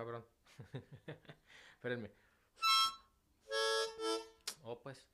cabrón. Espérenme. Oh, pues.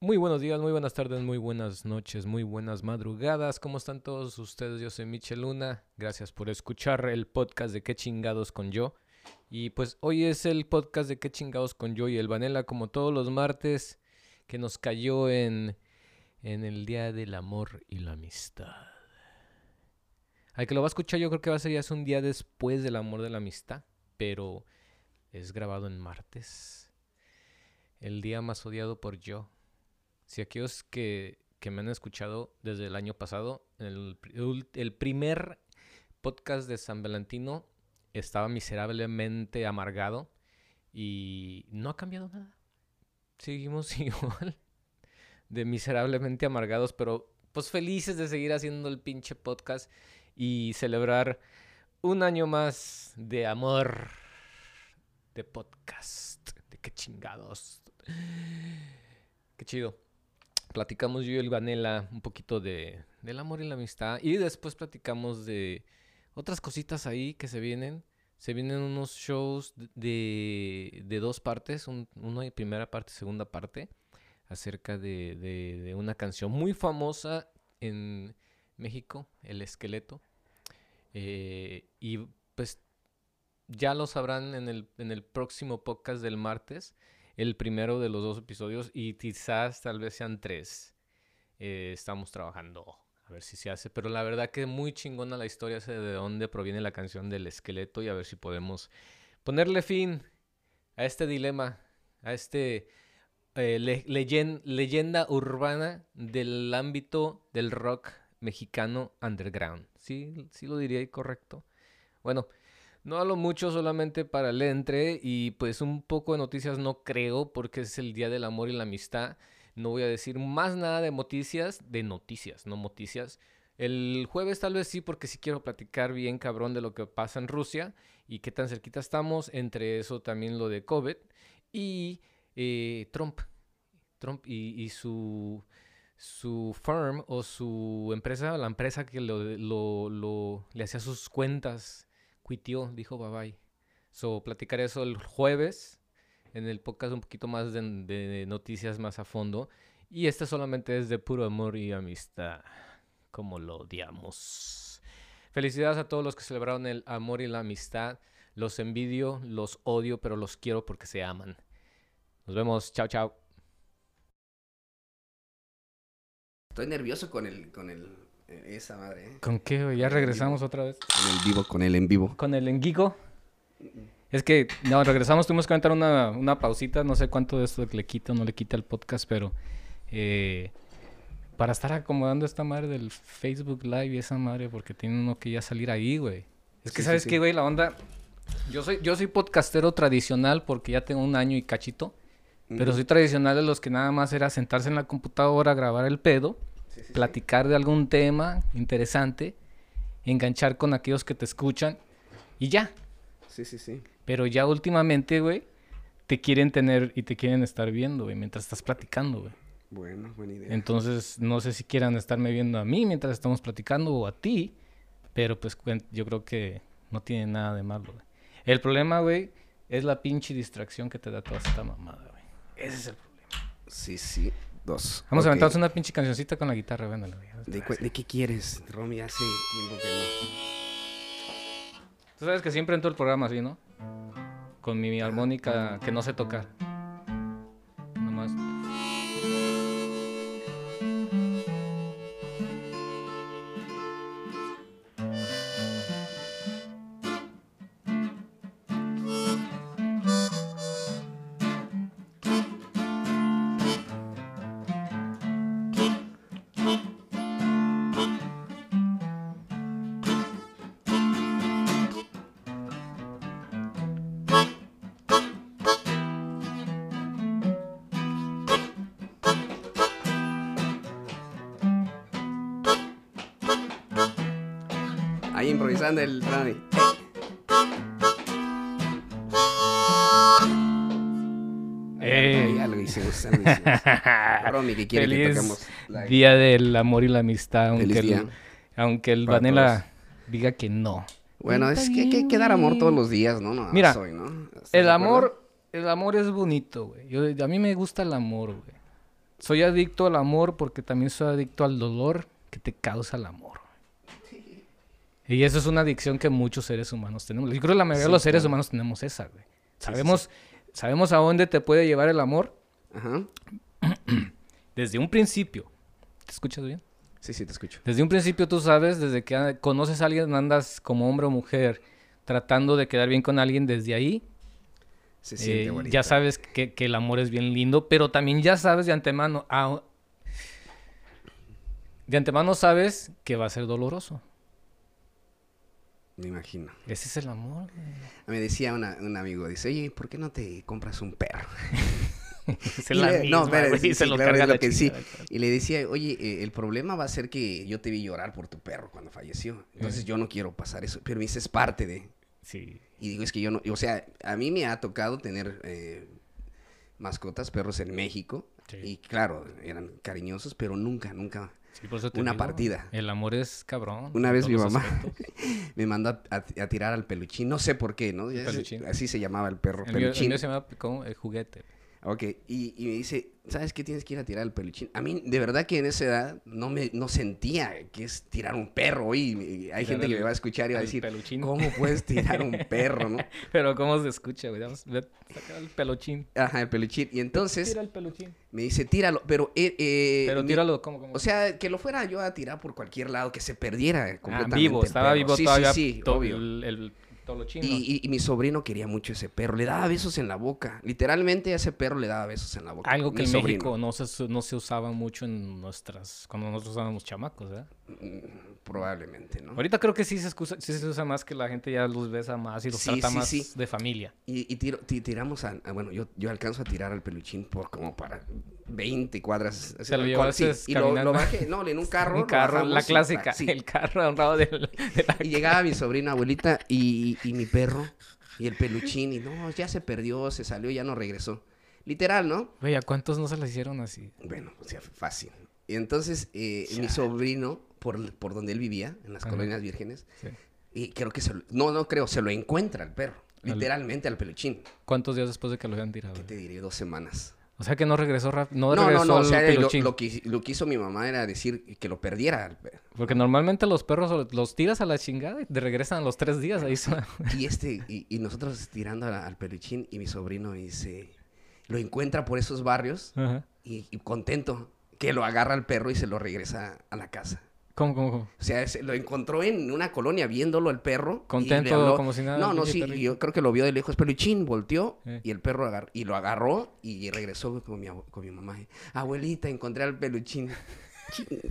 Muy buenos días, muy buenas tardes, muy buenas noches, muy buenas madrugadas. ¿Cómo están todos ustedes? Yo soy Michel Luna. Gracias por escuchar el podcast de Qué chingados con yo. Y pues hoy es el podcast de Qué chingados con yo y el Vanela, como todos los martes, que nos cayó en, en el Día del Amor y la Amistad. Al que lo va a escuchar, yo creo que va a ser ya un día después del amor de la amistad, pero es grabado en martes. El día más odiado por yo. Si aquellos que, que me han escuchado desde el año pasado, el, el primer podcast de San Valentino estaba miserablemente amargado y no ha cambiado nada. Seguimos igual de miserablemente amargados, pero pues felices de seguir haciendo el pinche podcast y celebrar un año más de amor de podcast. De qué chingados. Qué chido platicamos yo y el Vanela un poquito de, del amor y la amistad. Y después platicamos de otras cositas ahí que se vienen. Se vienen unos shows de, de dos partes, un, una primera parte, segunda parte, acerca de, de- de una canción muy famosa en México, El Esqueleto. Eh, y pues ya lo sabrán en el, en el próximo podcast del martes el primero de los dos episodios y quizás tal vez sean tres. Eh, estamos trabajando a ver si se hace, pero la verdad que muy chingona la historia de dónde proviene la canción del esqueleto y a ver si podemos ponerle fin a este dilema, a este eh, le- leyen- leyenda urbana del ámbito del rock mexicano underground. ¿Sí, sí lo diría correcto? Bueno, no hablo mucho solamente para el entre y pues un poco de noticias no creo porque es el Día del Amor y la Amistad. No voy a decir más nada de noticias, de noticias, no noticias. El jueves tal vez sí porque sí quiero platicar bien cabrón de lo que pasa en Rusia y qué tan cerquita estamos. Entre eso también lo de COVID y eh, Trump. Trump y, su, su firm o su empresa, la empresa que lo- lo- le hacía sus cuentas cuitió, dijo bye bye. So, platicaré eso el jueves en el podcast un poquito más de, noticias más a fondo. Y este solamente es de puro amor y amistad, como lo odiamos. Felicidades a todos los que celebraron el amor y la amistad. Los envidio, los odio, pero los quiero porque se aman. Nos vemos, chao, chao. Estoy nervioso con el, con el, esa madre, ¿eh? ¿Con qué? güey? Ya regresamos otra vez. Con el vivo, con el en vivo. Con el enguico. Es que, no, regresamos, tuvimos que aventar una, una pausita, no sé cuánto de esto le quita o no le quita el podcast, pero eh, para estar acomodando esta madre del Facebook Live y esa madre, porque tiene uno que ya salir ahí, güey. Es que, Sí, ¿sabes sí. qué, güey? La onda... Yo soy, yo soy podcastero tradicional porque ya tengo un año y cachito, pero soy tradicional de los que nada más era sentarse en la computadora, grabar el pedo, Sí, sí, sí. platicar de algún tema interesante, enganchar con aquellos que te escuchan y ya. Sí, sí, sí. Pero ya últimamente, güey, te quieren tener y te quieren estar viendo, güey, mientras estás platicando, güey. Bueno, buena idea. Entonces, no sé si quieran estarme viendo a mí mientras estamos platicando o a ti, pero pues yo creo que no tiene nada de malo, güey. El problema, güey, es la pinche distracción que te da toda esta mamada, güey. Ese es el problema. Sí, sí. Dos. Vamos Ok. a aventarnos una pinche cancioncita con la guitarra, véndala, güey. ¿De, cu- de qué quieres? Romy hace tiempo que no. Tú sabes que siempre entro el programa así, ¿no? Con mi armónica que no sé tocar. Empezando el. ¡Ey! Ya lo hicimos, lo hicimos. Romy, que quiere que Feliz toquemos la- Día del amor y la amistad, aunque el, aunque el Vanela diga que no. Bueno, es que hay que, que dar amor todos los días, ¿no? no Mira, soy, ¿no? ¿Estás El amor, el amor es bonito, güey. Yo- a mí me gusta el amor, güey. Soy adicto al amor porque también soy adicto al dolor que te causa el amor. Y eso es una adicción que muchos seres humanos tenemos. Yo creo que la mayoría Sí, de los seres claro. humanos tenemos esa, güey. sí, Sabemos, sabemos a dónde te puede llevar el amor Ajá. desde un principio. ¿Te escuchas bien? Sí, sí, te escucho. Desde un principio tú sabes, desde que conoces a alguien, andas como hombre o mujer tratando de quedar bien con alguien desde ahí. Se siente eh, ya sabes que, que el amor es bien lindo, pero también ya sabes de antemano, ah, de antemano sabes que va a ser doloroso. Me imagino. Ese es el amor. Me decía una- un amigo, dice, oye, ¿por qué no te compras un perro? Y la le- misma, no, güey, sí, se lo claro, carga es lo la que sí. claro. Y le decía, oye, eh, el problema va a ser que yo te vi llorar por tu perro cuando falleció. Entonces yo no quiero pasar eso. Pero me dice, es parte de... Sí. Y digo, es que yo no... O sea, a mí me ha tocado tener eh, mascotas, perros en México. Sí. Y claro, eran cariñosos, pero nunca, nunca... Sí, por eso te Una digo, partida. El amor es cabrón. Una vez mi mamá. Me mandó a, tirar al peluchín. No sé por qué, ¿no? Peluchín. Así se llamaba el perro, El mío, el peluchín. mío se llama ¿cómo? el juguete. Ok, y, y me dice, ¿sabes qué tienes que ir a tirar el peluchín? A mí, de verdad que en esa edad no me no sentía que es tirar un perro. Me- hay gente que me va a escuchar y va a decir, peluchín. ¿cómo puedes tirar un perro, no? Pero cómo se escucha, güey. Vamos, ve, el peluchín. Ajá, el peluchín. Y entonces Tira el peluchín. me dice, tíralo, pero... eh, eh, Pero tíralo, ¿cómo? cómo? O sea, que lo fuera yo a tirar por cualquier lado, que se perdiera Ah, completamente vivo, el estaba perro. vivo Sí, todavía. Sí, sí, to- obvio. El, el Y, y- y mi sobrino quería mucho ese perro. Le daba besos en la boca. Literalmente a ese perro le daba besos en la boca. Algo que Mi en sobrino. México no se, no se usaba mucho en nuestras... Cuando nosotros estábamos chamacos, ¿verdad? Probablemente, ¿no? Ahorita creo que sí se, excusa- sí se usa más que la gente ya los besa más y los Sí, trata sí, más de familia. Y, y tiro- ti- tiramos a, a- Bueno, yo, yo alcanzo a tirar al peluchín por como para 20 cuadras. o sea, lo llevaste Y lo, lo bajé, no, en un carro. Un carro, la bajamos clásica. El carro honrado del, de la Y llegaba mi sobrina, abuelita, y, y mi perro, y el peluchín, y no, ya se perdió, se salió, ya no regresó. Literal, ¿no? Güey, ¿a cuántos no se la hicieron así? Bueno, o sea, fácil. Y entonces, eh, mi sobrino, por, por donde él vivía, en las Ajá. colonias vírgenes, Sí. y creo que se lo- no, no creo, se lo encuentra el perro. Al- Literalmente al peluchín. ¿Cuántos días después de que lo habían tirado? ¿Qué te diré? Dos semanas. O sea que no regresó rápido. No, No, no, regresó no. O el sea, lo, peluchín. lo que, lo que hizo mi mamá era decir que lo perdiera. al perro. Porque normalmente los perros los tiras a la chingada y te regresan a los tres días. Ahí son- Y este, y, y nosotros tirando al peluchín, y mi sobrino dice, lo encuentra por esos barrios Ajá. y, y contento que lo agarra al perro y se lo regresa a la casa. ¿Cómo, cómo, cómo? O sea, se- lo encontró en una colonia viéndolo al perro. Contento, como si nada. No, el no, sí, perrito. yo creo que lo vio de lejos. Peluchín volteó Eh. y el perro agar- y lo agarró y regresó con mi, con mi mamá. Abuelita, encontré al peluchín.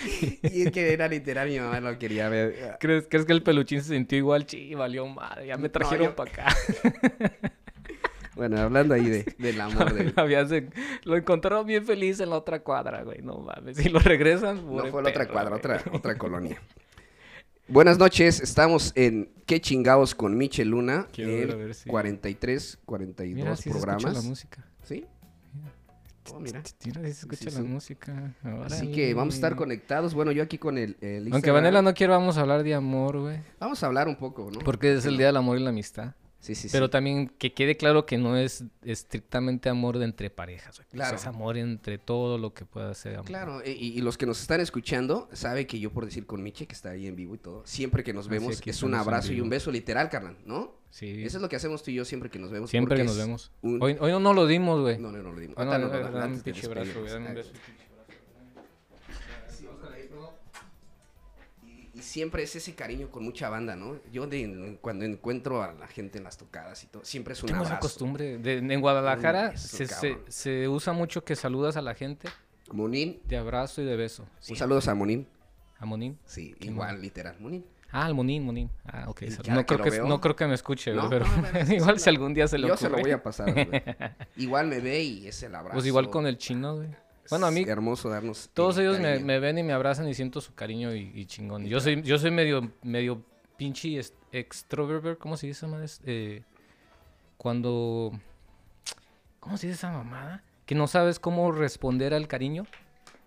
y es que era literal, mi mamá lo quería ver. ¿Crees, ¿Crees que el peluchín se sintió igual? Sí, valió madre. Ya me No, trajeron yo- para acá. Bueno, hablando ahí de, del amor de... Lo encontraron bien feliz en la otra cuadra, güey. No mames. Si lo regresan, No fue la otra cuadra, güey. otra, otra colonia. Buenas noches, estamos en ¿Qué chingados con Michel Luna? En ver, si- 43, 42 Mira, sí se escucha programas. la música. ¿Sí? Oh, mira. Sí se escucha Sí, la sí. música. Así que vamos a estar conectados. Bueno, yo aquí con el, el Aunque. Vanela no quiera, vamos a hablar de amor, güey. Vamos a hablar un poco, ¿no? Porque es el Día del Amor y la Amistad. Sí, sí, sí. Pero también que quede claro que no es estrictamente amor de entre parejas, güey. O sea, Claro. es amor entre todo lo que pueda ser amor. Claro, e- y, y los que nos están escuchando, sabe que yo por decir con Miche, que está ahí en vivo y todo, siempre que nos Ah, vemos es un abrazo y un beso literal, carnal, ¿no? Sí. Eso es lo que hacemos tú y yo siempre que nos vemos. Siempre que nos vemos. un- Hoy, hoy no, no lo dimos, güey. No, no, no lo dimos. Ah, no, no, pinche brazo, güey, Y, siempre es ese cariño con mucha banda, ¿no? Yo de- cuando encuentro a la gente en las tocadas y todo, siempre es un Tengo esa costumbre. De- en Guadalajara Mm, eso, se, se, cabrón. se usa mucho que saludas a la gente Monín, de abrazo y de beso. un saludo a Monín. ¿A Monín? Sí, ¿Qué igual, literal, Monín. Ah, al Monín, Monín. Ah, ok. No creo lo que, no creo que me escuche, No, pero no, no, no, igual si algún día se le Yo ocurre. se lo voy a pasar, güey. Igual me ve y es el abrazo. Pues igual con el chino, güey. Bueno, a mí hermoso darnos. Todos el ellos me, me ven y me abrazan y siento su cariño y, y chingón. Yo soy, yo soy medio, medio pinche extrovert, ¿cómo se dice, madre? Eh, cuando... ¿Cómo se dice esa mamada? Que no sabes cómo responder al cariño.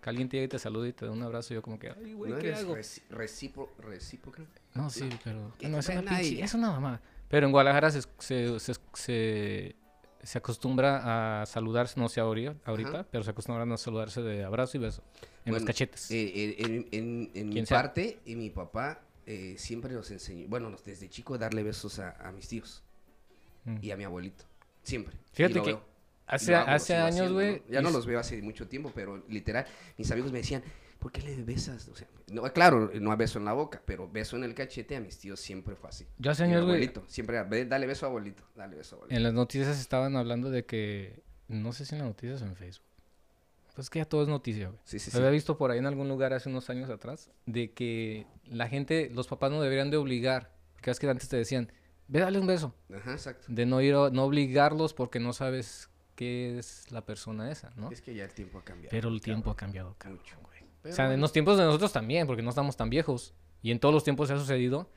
Que alguien te llega y te saluda y te da un abrazo y yo como que, ay, güey, ¿No ¿qué eres hago? recipro- recíproca? No, sí, pero... ¿Qué No, es una pinche... Es una mamada. Pero en Guadalajara se, se, se, se- se acostumbra a saludarse, no sé ahorita, Ajá. pero se acostumbran a saludarse de abrazo y beso. En los cachetes. Eh, eh, en, en- en mi sea. parte, y mi papá eh, siempre nos enseñó, bueno, desde chico darle besos a, a mis tíos Mm. y a mi abuelito. Siempre. Fíjate que veo. hace, años, güey. ¿no? Ya no los veo hace mucho tiempo, pero literal, mis amigos me decían, ¿por qué le besas? O sea, no, claro, no beso en la boca, pero beso en el cachete a mis tíos siempre fue así. Yo hace años, güey, siempre, era, "Ve, dale beso a abuelito, dale beso a abuelito. en las noticias estaban hablando de que. No sé si en las noticias o en Facebook. Pues que ya todo es noticia, güey. Sí, sí, sí. había visto por ahí en algún lugar hace unos años atrás. De que la gente, los papás no deberían de obligar. Porque es que antes te decían, ve, dale un beso. Ajá, exacto. De no ir, a- no obligarlos porque no sabes qué es la persona esa, ¿no? Es que ya el tiempo ha cambiado. Pero el tiempo ha cambiado, cabrón, Mucho. güey. Pero o sea, en los tiempos de nosotros también, porque no estamos tan viejos. Y en todos los tiempos se ha sucedido.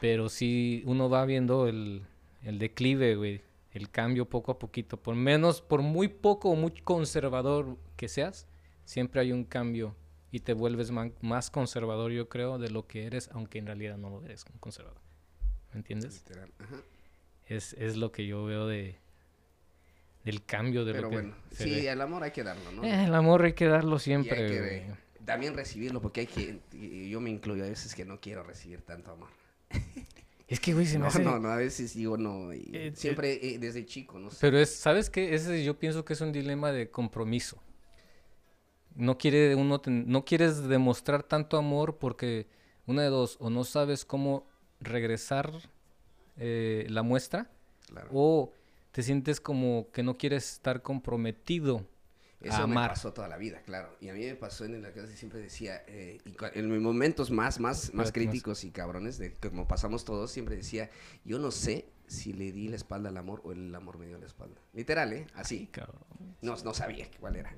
Pero sí uno va viendo el, el declive, güey. El cambio poco a poquito. Por menos, por muy poco o muy conservador que seas, siempre hay un cambio. Y te vuelves man- más conservador, yo creo, de lo que eres, aunque en realidad no lo eres un conservador. ¿Me entiendes? Literal, ajá. Es, es lo que yo veo de del cambio de Pero lo que bueno, se sí, ve. el amor hay que darlo, ¿no? Eh, el amor hay que darlo Y siempre, hay que. También recibirlo, porque hay que, y yo me incluyo a veces que no quiero recibir tanto amor. Es que, güey, se me No, hace... no, no, a veces digo no, y Eh, siempre eh, desde chico, no sé. Pero es, ¿sabes qué? Ese yo pienso que es un dilema de compromiso. No quiere uno ten- no quieres demostrar tanto amor porque una de dos, o no sabes cómo regresar eh, la muestra, Claro. o te sientes como que no quieres estar comprometido Eso a me amar. pasó toda la vida, claro. Y a mí me pasó en la clase, siempre decía, eh, y en mis momentos más, más, más críticos y cabrones, de como pasamos todos, siempre decía, yo no sé si le di la espalda al amor o el amor me dio la espalda. Literal, ¿eh? Así. Cabrón, No, no sabía cuál era.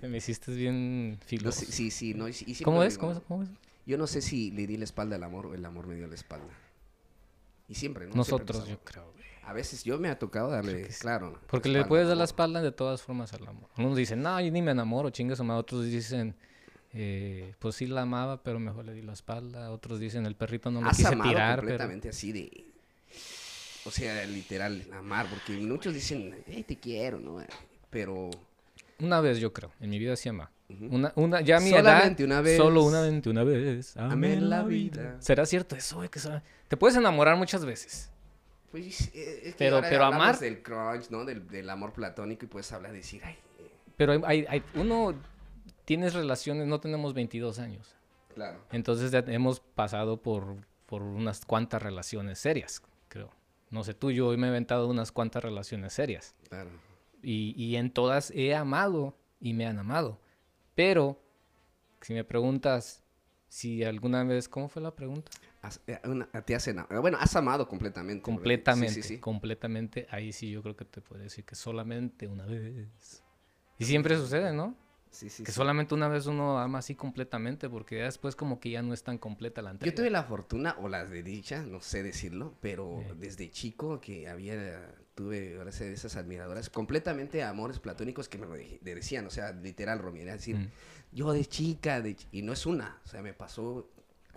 te me hiciste bien No, filoso. sí, sí, sí, no, y, y siempre ¿Cómo es? digo, ¿Cómo ¿no? es? ¿Cómo es? Yo no sé si le di la espalda al amor o el amor me dio la espalda. Y siempre, ¿no? Nosotros, yo creo, güey. A veces yo me ha tocado darle, sí. claro. Porque le puedes dar la espalda de todas formas al amor. Unos dicen, no, yo ni me enamoro, chingas o. Otros dicen, eh, pues sí la amaba, pero mejor le di la espalda. Otros dicen, el perrito no lo quise amado tirar, pero... completamente así de... O sea, literal, amar, porque muchos dicen, "Ey, te quiero, ¿no? Pero... Una vez, yo creo. En mi vida sí ama. ujú. Una, una, ya a mi Solamente edad, una vez. Solo una vez, una vez. Amé la vida. vida. ¿Será cierto eso, güey? Que Te puedes enamorar muchas veces. Pues, eh, es que Pero- ahora pero amar- del crunch, ¿no? Del, del amor platónico y puedes hablar, decir, ay, eh, Pero hay, hay- hay- uno... Tienes relaciones, no tenemos 22 años. claro. Entonces ya hemos pasado por, por unas cuantas relaciones serias, creo. No sé tú, yo me he inventado unas cuantas relaciones serias. Claro. Y, y en todas he amado y me han amado. Pero, si me preguntas si alguna vez, ¿cómo fue la pregunta? Eh, te has enamorado. Bueno, has amado completamente. Completamente, Sí, sí, sí. completamente. Ahí sí yo creo que te puedo decir que solamente una vez. Y siempre sucede, ¿no? Sí, sí, que sí. solamente una vez uno ama así completamente, porque después como que ya no es tan completa la entrega. Yo tuve la fortuna o la desdicha, no sé decirlo, pero desde chico que había, tuve esas admiradoras, completamente amores platónicos que me lo de- de- decían, o sea, literal, Romy, era decir, Mm. yo de chica, de y no es una, o sea, me pasó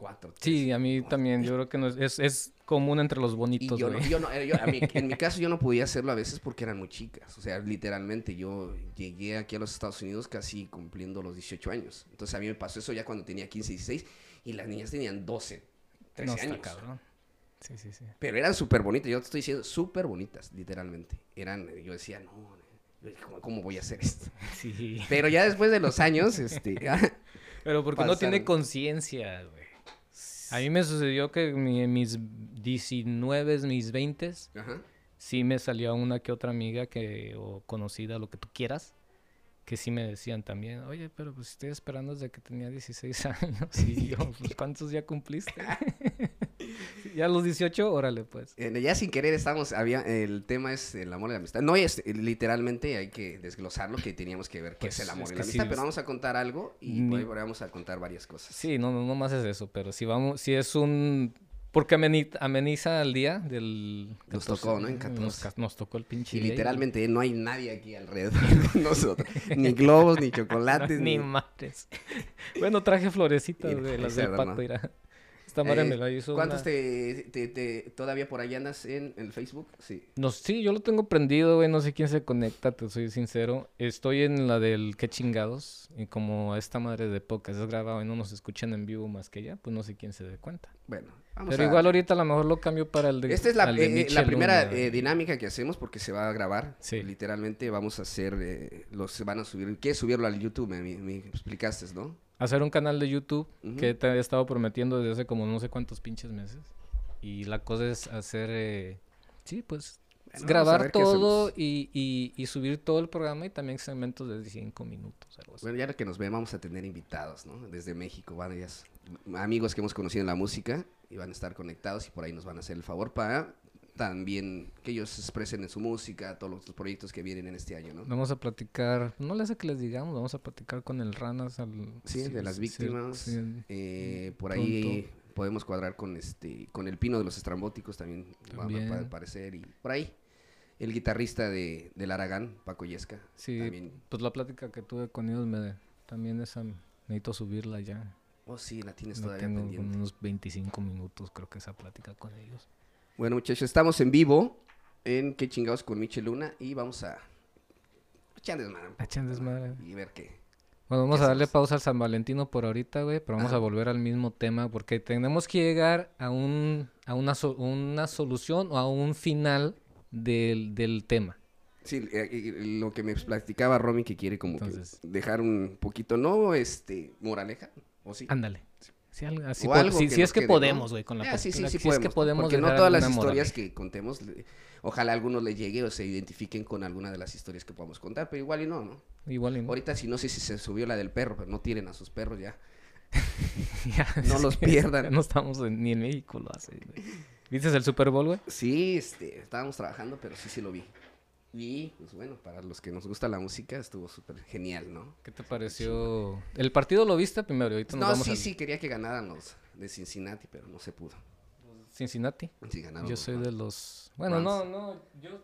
cuatro. Sí, a mí también, yo creo que no es, es, es común entre los Y bonitos, yo, no, güey. yo no, eh, yo- a mí- en mi caso yo no podía hacerlo a veces porque eran muy chicas. O sea, literalmente yo llegué aquí a los Estados Unidos casi cumpliendo los 18 años. Entonces a mí me pasó eso ya cuando tenía 15, 16 y las niñas tenían 12, 13 no está años. cabrón. Sí, sí, sí. Pero eran súper bonitas, yo te estoy diciendo súper bonitas, literalmente. Eran, yo decía, no, ¿cómo, cómo voy a hacer esto? Sí. Pero ya después de los años, este, Pero porque no tiene Pasaron. conciencia, güey. A mí me sucedió que en mi- mis 19, mis 20, ajá, sí me salió una que otra amiga que, o conocida, lo que tú quieras, que sí me decían también, oye, pero pues estoy esperando desde que tenía 16 años. Y yo, pues ¿cuántos ya cumpliste? Ya a los 18, órale, pues. Eh, ya sin querer estamos, había, el tema es el amor y la amistad. No es, eh, literalmente hay que desglosarlo que teníamos que ver qué Pues, es el amor es y la amistad, pero vamos a contar algo y Ni- vamos a contar varias cosas. Sí, no, no, no más es eso, pero si vamos, si es un... Porque ameni- ameniza el día del... Nos tocó, ¿no? En Nos, 14. ca- nos tocó el pinche Y día literalmente no hay nadie aquí alrededor de nosotros. Ni globos, ni chocolates, ni ni... madres. bueno, traje florecitas, güey, las del pato, mira. Esta madre Eh, me la hizo ¿Cuántos una- te, te, te- todavía por ahí andas en el Facebook? Sí. No, sí, yo lo tengo prendido, güey, no sé quién se conecta, te soy sincero. Estoy en la del qué chingados, y como esta madre de podcast es grabado y no nos escuchan en vivo más que ella, pues no sé quién se dé cuenta. Bueno, vamos Pero a... igual ahorita a lo mejor lo cambio para el de Esta es la, de eh, la primera Luna. eh, dinámica que hacemos porque se va a grabar. Sí. Literalmente vamos a hacer, eh, los van a subir. ¿Quieres subirlo al YouTube? Me, me- explicaste, ¿no? Hacer un canal de YouTube Ujú. que te he estado prometiendo desde hace como no sé cuántos pinches meses. Y la cosa es hacer, eh, sí, pues Bueno, grabar qué todo y, y, y subir todo el programa y también segmentos de 5 minutos, algo así. Bueno, ya que nos ven, vamos a tener invitados, ¿no? Desde México, varias amigos que hemos conocido en la música y van a estar conectados y por ahí nos van a hacer el favor para también que ellos se expresen en su música, todos los proyectos que vienen en este año, ¿no? Vamos a platicar, no le hace que les digamos, vamos a platicar con el Ranas al... Sí, de las víctimas. sí. eh, por pronto. ahí podemos cuadrar con este, con el Pino de los Estrambóticos también, También. va a aparecer y por ahí el guitarrista de del Aragán, Paco Yesca, Sí, también. pues la plática que tuve con ellos me... También esa... Necesito subirla ya. Oh, sí, la tienes todavía tengo pendiente. unos 25 minutos creo que esa plática con ellos. Bueno, muchachos, estamos en vivo en Qué chingados con Michel Luna y vamos a echar desmadre A echar desmadre. y ver qué. Bueno, vamos ¿Qué a darle hacemos? pausa al San Valentino por ahorita, güey, pero vamos a volver al mismo tema porque tenemos que llegar a un a una, so- una solución o a un final del, del tema. Sí, eh, eh, lo que me platicaba Romy que quiere como Entonces- que dejar un poquito, no, este, moraleja, o sí. Ándale. Sí, algo así O po- algo si, que si nos es que podemos, güey, con la Ah, sí, sí, sí si es que podemos, podemos porque no todas las historias que contemos, le- ojalá a algunos les llegue o se identifiquen con alguna de las historias que podamos contar, pero igual y no, ¿no? Igual y no. Ahorita sí, no sé si se subió la del perro, pero no tiren a sus perros ya. Ya, no los pierdan. ya No estamos en- ni en México lo hace. ¿Viste el Super Bowl, güey? Sí, este, estábamos trabajando, pero sí, sí lo vi. Y, pues bueno, para los que nos gusta la música, estuvo súper genial, ¿no? ¿Qué te pareció? El partido lo viste primero, ahorita nos No, vamos sí, sí, quería que ganaran los de Cincinnati, pero no se pudo. Cincinnati. Sí, ganaron Yo soy de los Bueno, no, Rams. no, yo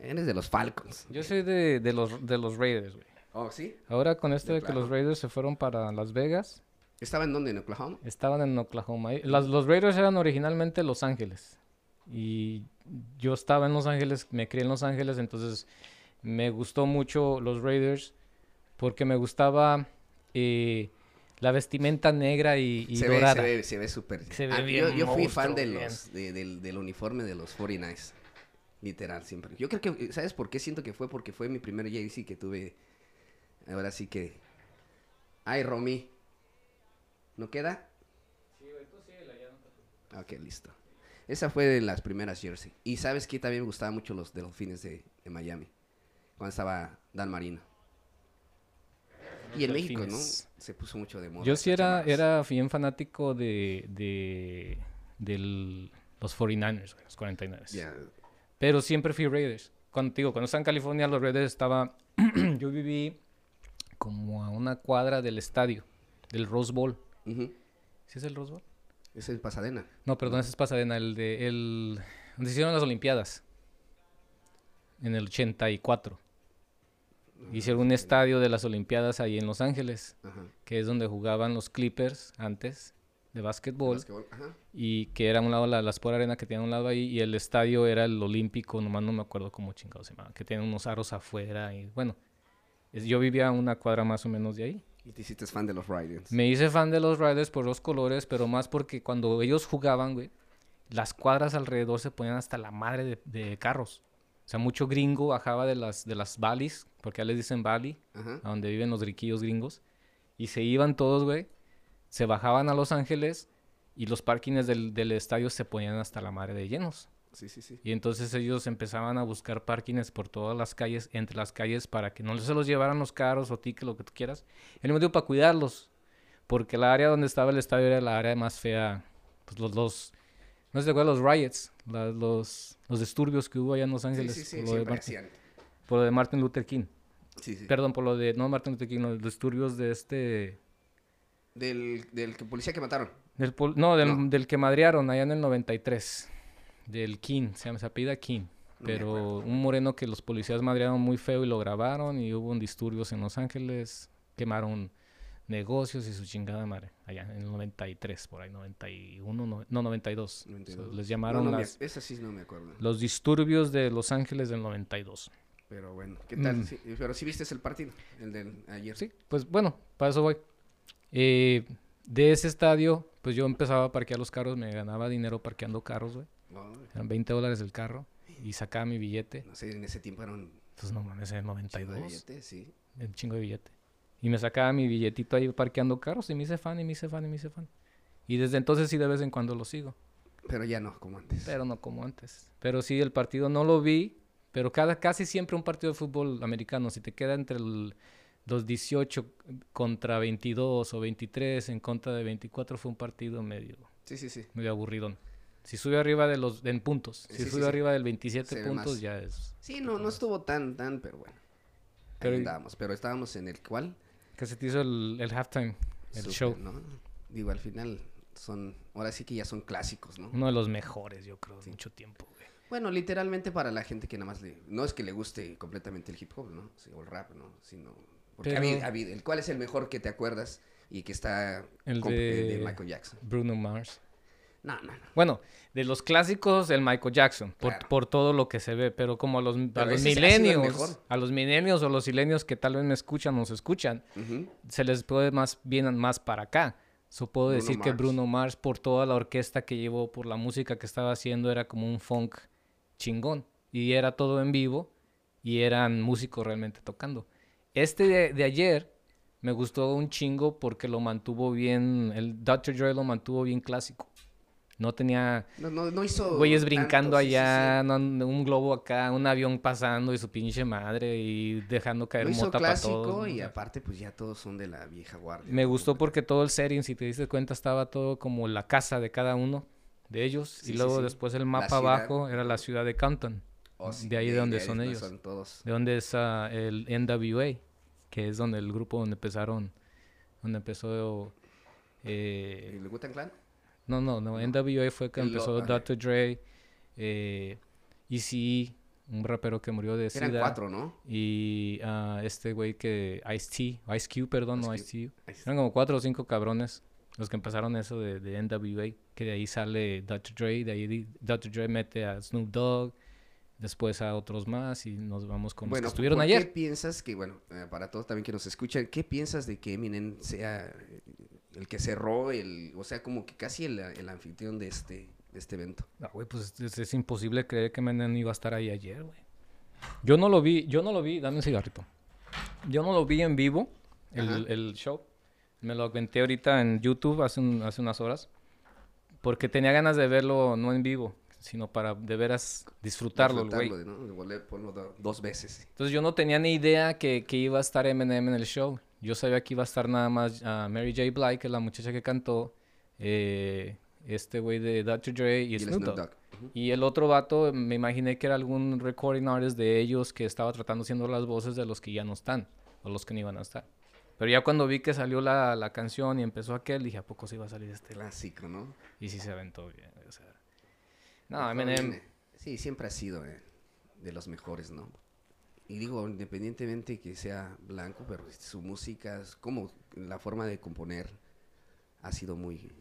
Eres de los Falcons. yo soy de, de los de los Raiders, güey. Oh, ¿sí? Ahora con esto De de que los. Raiders se fueron para Las Vegas, ¿Estaba en dónde? ¿En Oklahoma? estaban en Oklahoma. Las, los Raiders eran originalmente Los Ángeles. Y yo estaba en Los Ángeles, me crié en Los Ángeles, entonces me gustó mucho los Raiders porque me gustaba eh, la vestimenta negra y, y se, ve, dorada. se ve, se ve súper. Se ve Ah, bien yo, yo fui fan de los, de- del, del uniforme de los 49ers. Literal, siempre. Yo creo que, ¿sabes por qué siento que fue? Porque fue mi primer jersey que tuve. Ahora sí que. Ay, Romy. ¿No queda? Ok, listo. Esa fue de las primeras jersey. Y sabes que también me gustaban mucho los de los fines de, de Miami. Cuando estaba Dan Marino. Y en México, ¿no? Se puso mucho de moda. Yo sí era, era bien fanático de, de, del- los 49ers, güey, los 49ers. Ya, Pero siempre fui Raiders. Cuando, digo, cuando estaba en California, los Raiders estaba... yo viví como a una cuadra del estadio, del Rose Bowl. ujú. ¿Sí es el Rose Bowl? Es el Pasadena. No, perdón, ese es Pasadena, el de... El, donde se hicieron las Olimpiadas. En el 84. Hicieron un estadio de las Olimpiadas ahí en Los Ángeles, Ajá. que es donde jugaban los Clippers antes de básquetbol. Ajá. y que era a un lado la, la Sport Arena que tenía a un lado ahí y el estadio era el olímpico, nomás no me acuerdo cómo chingado se llamaba, que tenía unos aros afuera y bueno, es- yo vivía a una cuadra más o menos de ahí. Y te hiciste fan de los Riders. Me hice fan de los Riders por los colores, pero más porque cuando ellos jugaban, güey, las cuadras alrededor se ponían hasta la madre de, de carros. O sea, mucho gringo bajaba de las, de las valleys, porque ya les dicen valley, Ajá. a donde viven los riquillos gringos. Y se iban todos, güey. Se bajaban a Los Ángeles y los parkings del, del estadio se ponían hasta la madre de llenos. Sí, sí, sí. Y entonces ellos empezaban a buscar parkings por todas las calles, entre las calles, para que no se los llevaran los carros o tickets, lo que tú quieras. El motivo para cuidarlos. Porque la área donde estaba el estadio era la área más fea. Pues los, los No sé si te acuerdas los riots, la- los, los disturbios que hubo allá en Los Ángeles sí, sí, por, lo de Martin, hacían. por lo de Martin Luther King. Sí, sí. Perdón, por lo de, no Martin Luther King, los disturbios de este... Del, del que- policía que mataron. Del no, del, No. del que madrearon allá en el 93. Del King, se llama, se apellida King. No me Pero un moreno que los policías madrearon muy feo y lo grabaron y hubo un disturbios en Los Ángeles. Quemaron negocios y su chingada madre. Allá en el 93, por ahí, 91, no, no 92. O sea, 92. les No, llamaron no me- las- esa sí no me acuerdo. los disturbios de Los Ángeles del 92. Pero bueno, ¿qué tal? Mm. Sí, pero sí viste el partido, el del ayer. Sí, pues bueno, para eso voy. Eh, de ese estadio, pues yo empezaba a parquear los carros, me ganaba dinero parqueando carros, güey. Eran 20 dólares el carro y sacaba mi billete. no sé, en ese tiempo eran Entonces, no mames, en el chingo de 92. billetes, sí. Un chingo de billete. Y me sacaba mi billetito ahí parqueando carros y me hice fan y me hice fan y me hice fan. Y desde entonces sí de vez en cuando lo sigo. Pero ya no, como antes. Pero no como antes. Pero sí, el partido no lo vi. Pero cada, casi siempre un partido de fútbol americano, si te queda entre el- los 18 contra 22 o 23 en contra de 24, fue un partido medio, Sí, sí, sí. medio aburridón. Si sube arriba de los en puntos, si Sí, sube sí. arriba del 27 Se ve puntos, más. ya es. Sí, no, no estuvo tan, tan, pero bueno. Pero- andábamos, pero estábamos en el cual. Que se te hizo el, el halftime, el Súper, show. ¿no? Digo, al final son, ahora sí que ya son clásicos, ¿no? Uno de los mejores, yo creo, de mucho tiempo, güey. Bueno, literalmente para la gente que nada más le... No es que le guste completamente el hip hop, ¿no? Sí, o el rap, ¿no? Sino... Porque Pero- habido- el cuál es el mejor que te acuerdas y que está... El comp- de- Michael Jackson. Bruno Mars. No, no, no. Bueno, de los clásicos, el Michael Jackson, por, Claro. por todo lo que se ve, pero como a los, a los milenios, a los milenios o los silenios que tal vez me escuchan o se escuchan, se les puede más bien más para acá. So, puedo Bruno decir que. Bruno Mars, por toda la orquesta que llevó, por la música que estaba haciendo, era como un funk chingón. Y era todo en vivo y eran músicos realmente tocando. Este de, de ayer me gustó un chingo porque lo mantuvo bien, el Dr. Dre lo mantuvo bien clásico. No tenía No, no, no hizo... güeyes tanto, brincando sí, sí, sí. allá, no- un globo acá, un avión pasando y su pinche madre y dejando caer hizo mota para todos. y aparte pues ya todos son de la vieja guardia. Me gustó porque todo el setting, si te diste cuenta, estaba todo como la casa de cada uno de ellos. Sí, y luego después el mapa abajo era la ciudad de Compton. Oh, de ahí de donde ahí son ellos. Son todos. De donde es ah, el NWA, que es donde el grupo donde empezaron, donde empezó... eh, ¿El Clan? No, no, no, NWA fue que El empezó. Dr. Dre, eh, Eazy, un rapero que murió de Eran SIDA. cuatro, ¿no? Y ah, este güey que, Ice-T, Ice Cube, perdón, no Ice Ice-T. Está. Eran como cuatro o cinco cabrones los que empezaron eso de, de NWA, que de ahí sale Dr. Dre, de ahí Dr. Dre mete a Snoop Dogg, después a otros más y nos vamos con los que estuvieron ¿por ayer. ¿qué piensas que, bueno, eh, para todos también que nos escuchan, ¿qué piensas de que Eminem sea eh, el que cerró, el, o sea, como que casi el, el anfitrión de este, de este evento? No, güey, pues es, es imposible creer que Menem iba a estar ahí ayer, güey. Yo no lo vi, yo no lo vi, dame un cigarrito. Yo no lo vi en vivo, el, el show. Me lo aventé ahorita en YouTube hace, un- hace unas horas. Porque tenía ganas de verlo no en vivo, sino para de veras disfrutarlo, güey. Disfrutarlo, ¿no? Dos veces. Entonces yo no tenía ni idea que, que iba a estar Eminem en el show. Yo sabía que iba a estar nada más ah, Mary J. Blige, que es la muchacha que cantó, eh, este güey de Dr. Dre y, Y el Snoop Dogg. Dogg. Ujú. Y el otro vato, me imaginé que era algún recording artist de ellos que estaba tratando haciendo las voces de los que ya no están, o los que no iban a estar. Pero ya cuando vi que salió la, la canción y empezó aquel, dije, ¿a poco se iba a salir este? Clásico, ¿no? Y sí se aventó bien. o sea. No, Eminem. Sí, siempre ha sido eh, de los mejores, ¿no? Y digo, independientemente que sea blanco, pero su música, es como la forma de componer ha sido muy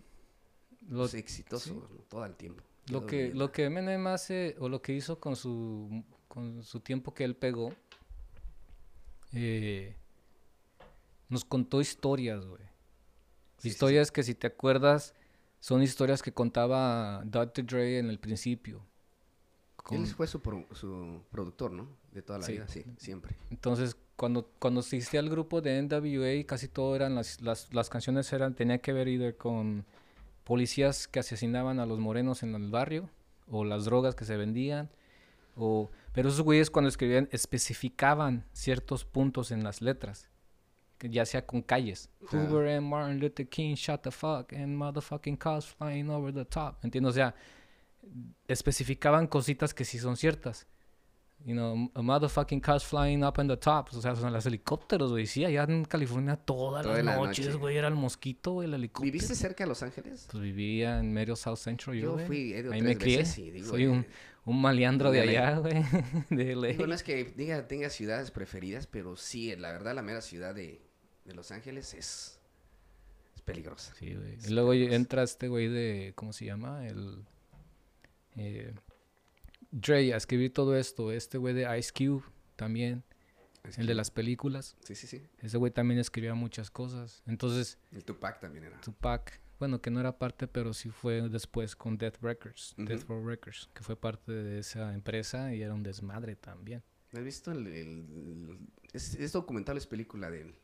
lo, pues, exitoso sí. ¿no? todo el tiempo. lo que, bien. lo que Eminem hace, o lo que hizo con su, con su tiempo que él pegó, eh, nos contó historias, güey. Sí, sí, sí. historias que si te acuerdas, son historias que contaba Dr. Dre en el principio. Con- Él fue su, pro- su productor, ¿no? De toda la Sí. vida, sí, siempre. Entonces, cuando, cuando existía el grupo de NWA, casi todo eran las, las, las canciones eran, tenía que ver either con policías que asesinaban a los morenos en el barrio, o las drogas que se vendían, o... Pero esos güeyes cuando escribían especificaban ciertos puntos en las letras, que ya sea con calles. Claro. Hoover and Martin Luther King shot the fuck and motherfucking cars flying over the top. ¿Entiendes? O sea, especificaban cositas que sí son ciertas. You know, a motherfucking cars flying up in the top. O sea, son los helicópteros, güey. Sí, allá en California todas Toda las la noches, noche. güey, era el mosquito, güey, el helicóptero. ¿Viviste cerca de Los Ángeles? Pues vivía en medio South Central yo, Yo fui, he ido Ahí tres me crié. veces y digo, Soy eh, un, un maleandro de de allá, güey. de LA. Digo, no es que diga, tenga ciudades preferidas, pero sí, la verdad, la mera ciudad de, de Los Ángeles es, es peligrosa. Sí, güey. Y luego peligroso. entra este güey de, ¿cómo se llama? El... Eh, Dre a escribir todo esto. Este güey de Ice Cube también. El de las películas. Sí, sí, sí. Ese güey también escribía muchas cosas. Entonces, El Tupac también era. Tupac, bueno, que no era parte, pero sí fue después con Death Records, Death. Row Records, que fue parte de esa empresa y era un desmadre también. ¿Has visto el... el- el- es, es documental, es película del,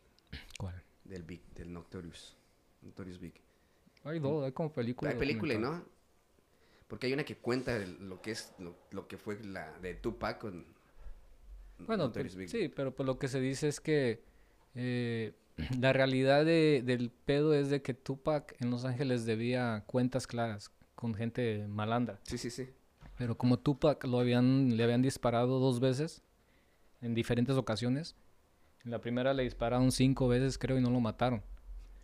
¿Cuál? del Big, del Notorious. Notorious Big. Hay dos, hay como película. Hay película. ¿no? Porque hay una que cuenta lo que es lo, lo que fue la de Tupac con Bueno, Notorious pe- Big. sí, pero pues lo que se dice es que eh, la realidad de- del pedo es de que Tupac en Los Ángeles debía cuentas claras con gente malandra. sí, sí, sí. Pero como Tupac lo habían, le habían disparado dos veces en diferentes ocasiones, en la primera le dispararon cinco veces creo y no lo mataron.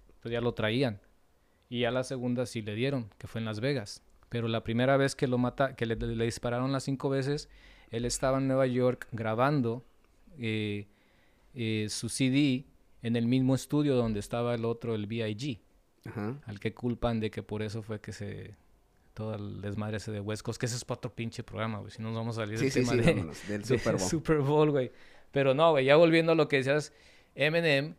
Entonces ya lo traían. Y ya la segunda sí le dieron, que fue en Las Vegas. Pero la primera vez que lo mata, que le, le dispararon las cinco veces, él estaba en Nueva York grabando eh, eh, su CD en el mismo estudio donde estaba el otro, el B.I.G al que culpan de que por eso fue que se todo el desmadre ese de West Coast, que ese es para otro pinche programa, güey, si no nos vamos a salir Sí, del sí, tema sí, de, vámonos, del de Super Bowl. Super Bowl, güey. Pero no, güey, ya volviendo a lo que decías, Eminem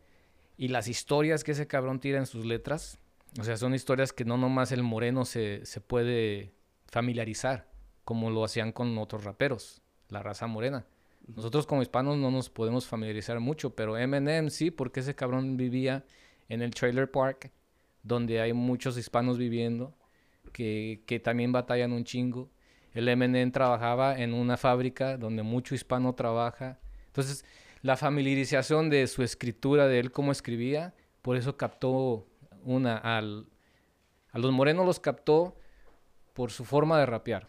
y las historias que ese cabrón tira en sus letras, o sea, son historias que no nomás el moreno se, se puede familiarizar, como lo hacían con otros raperos, la raza morena. Nosotros como hispanos no nos podemos familiarizar mucho, pero Eminem sí, porque ese cabrón vivía en el trailer park, donde hay muchos hispanos viviendo, que, que también batallan un chingo. El Eminem trabajaba en una fábrica donde mucho hispano trabaja. Entonces, la familiarización de su escritura, de él cómo escribía, por eso captó una al... A los morenos los captó por su forma de rapear.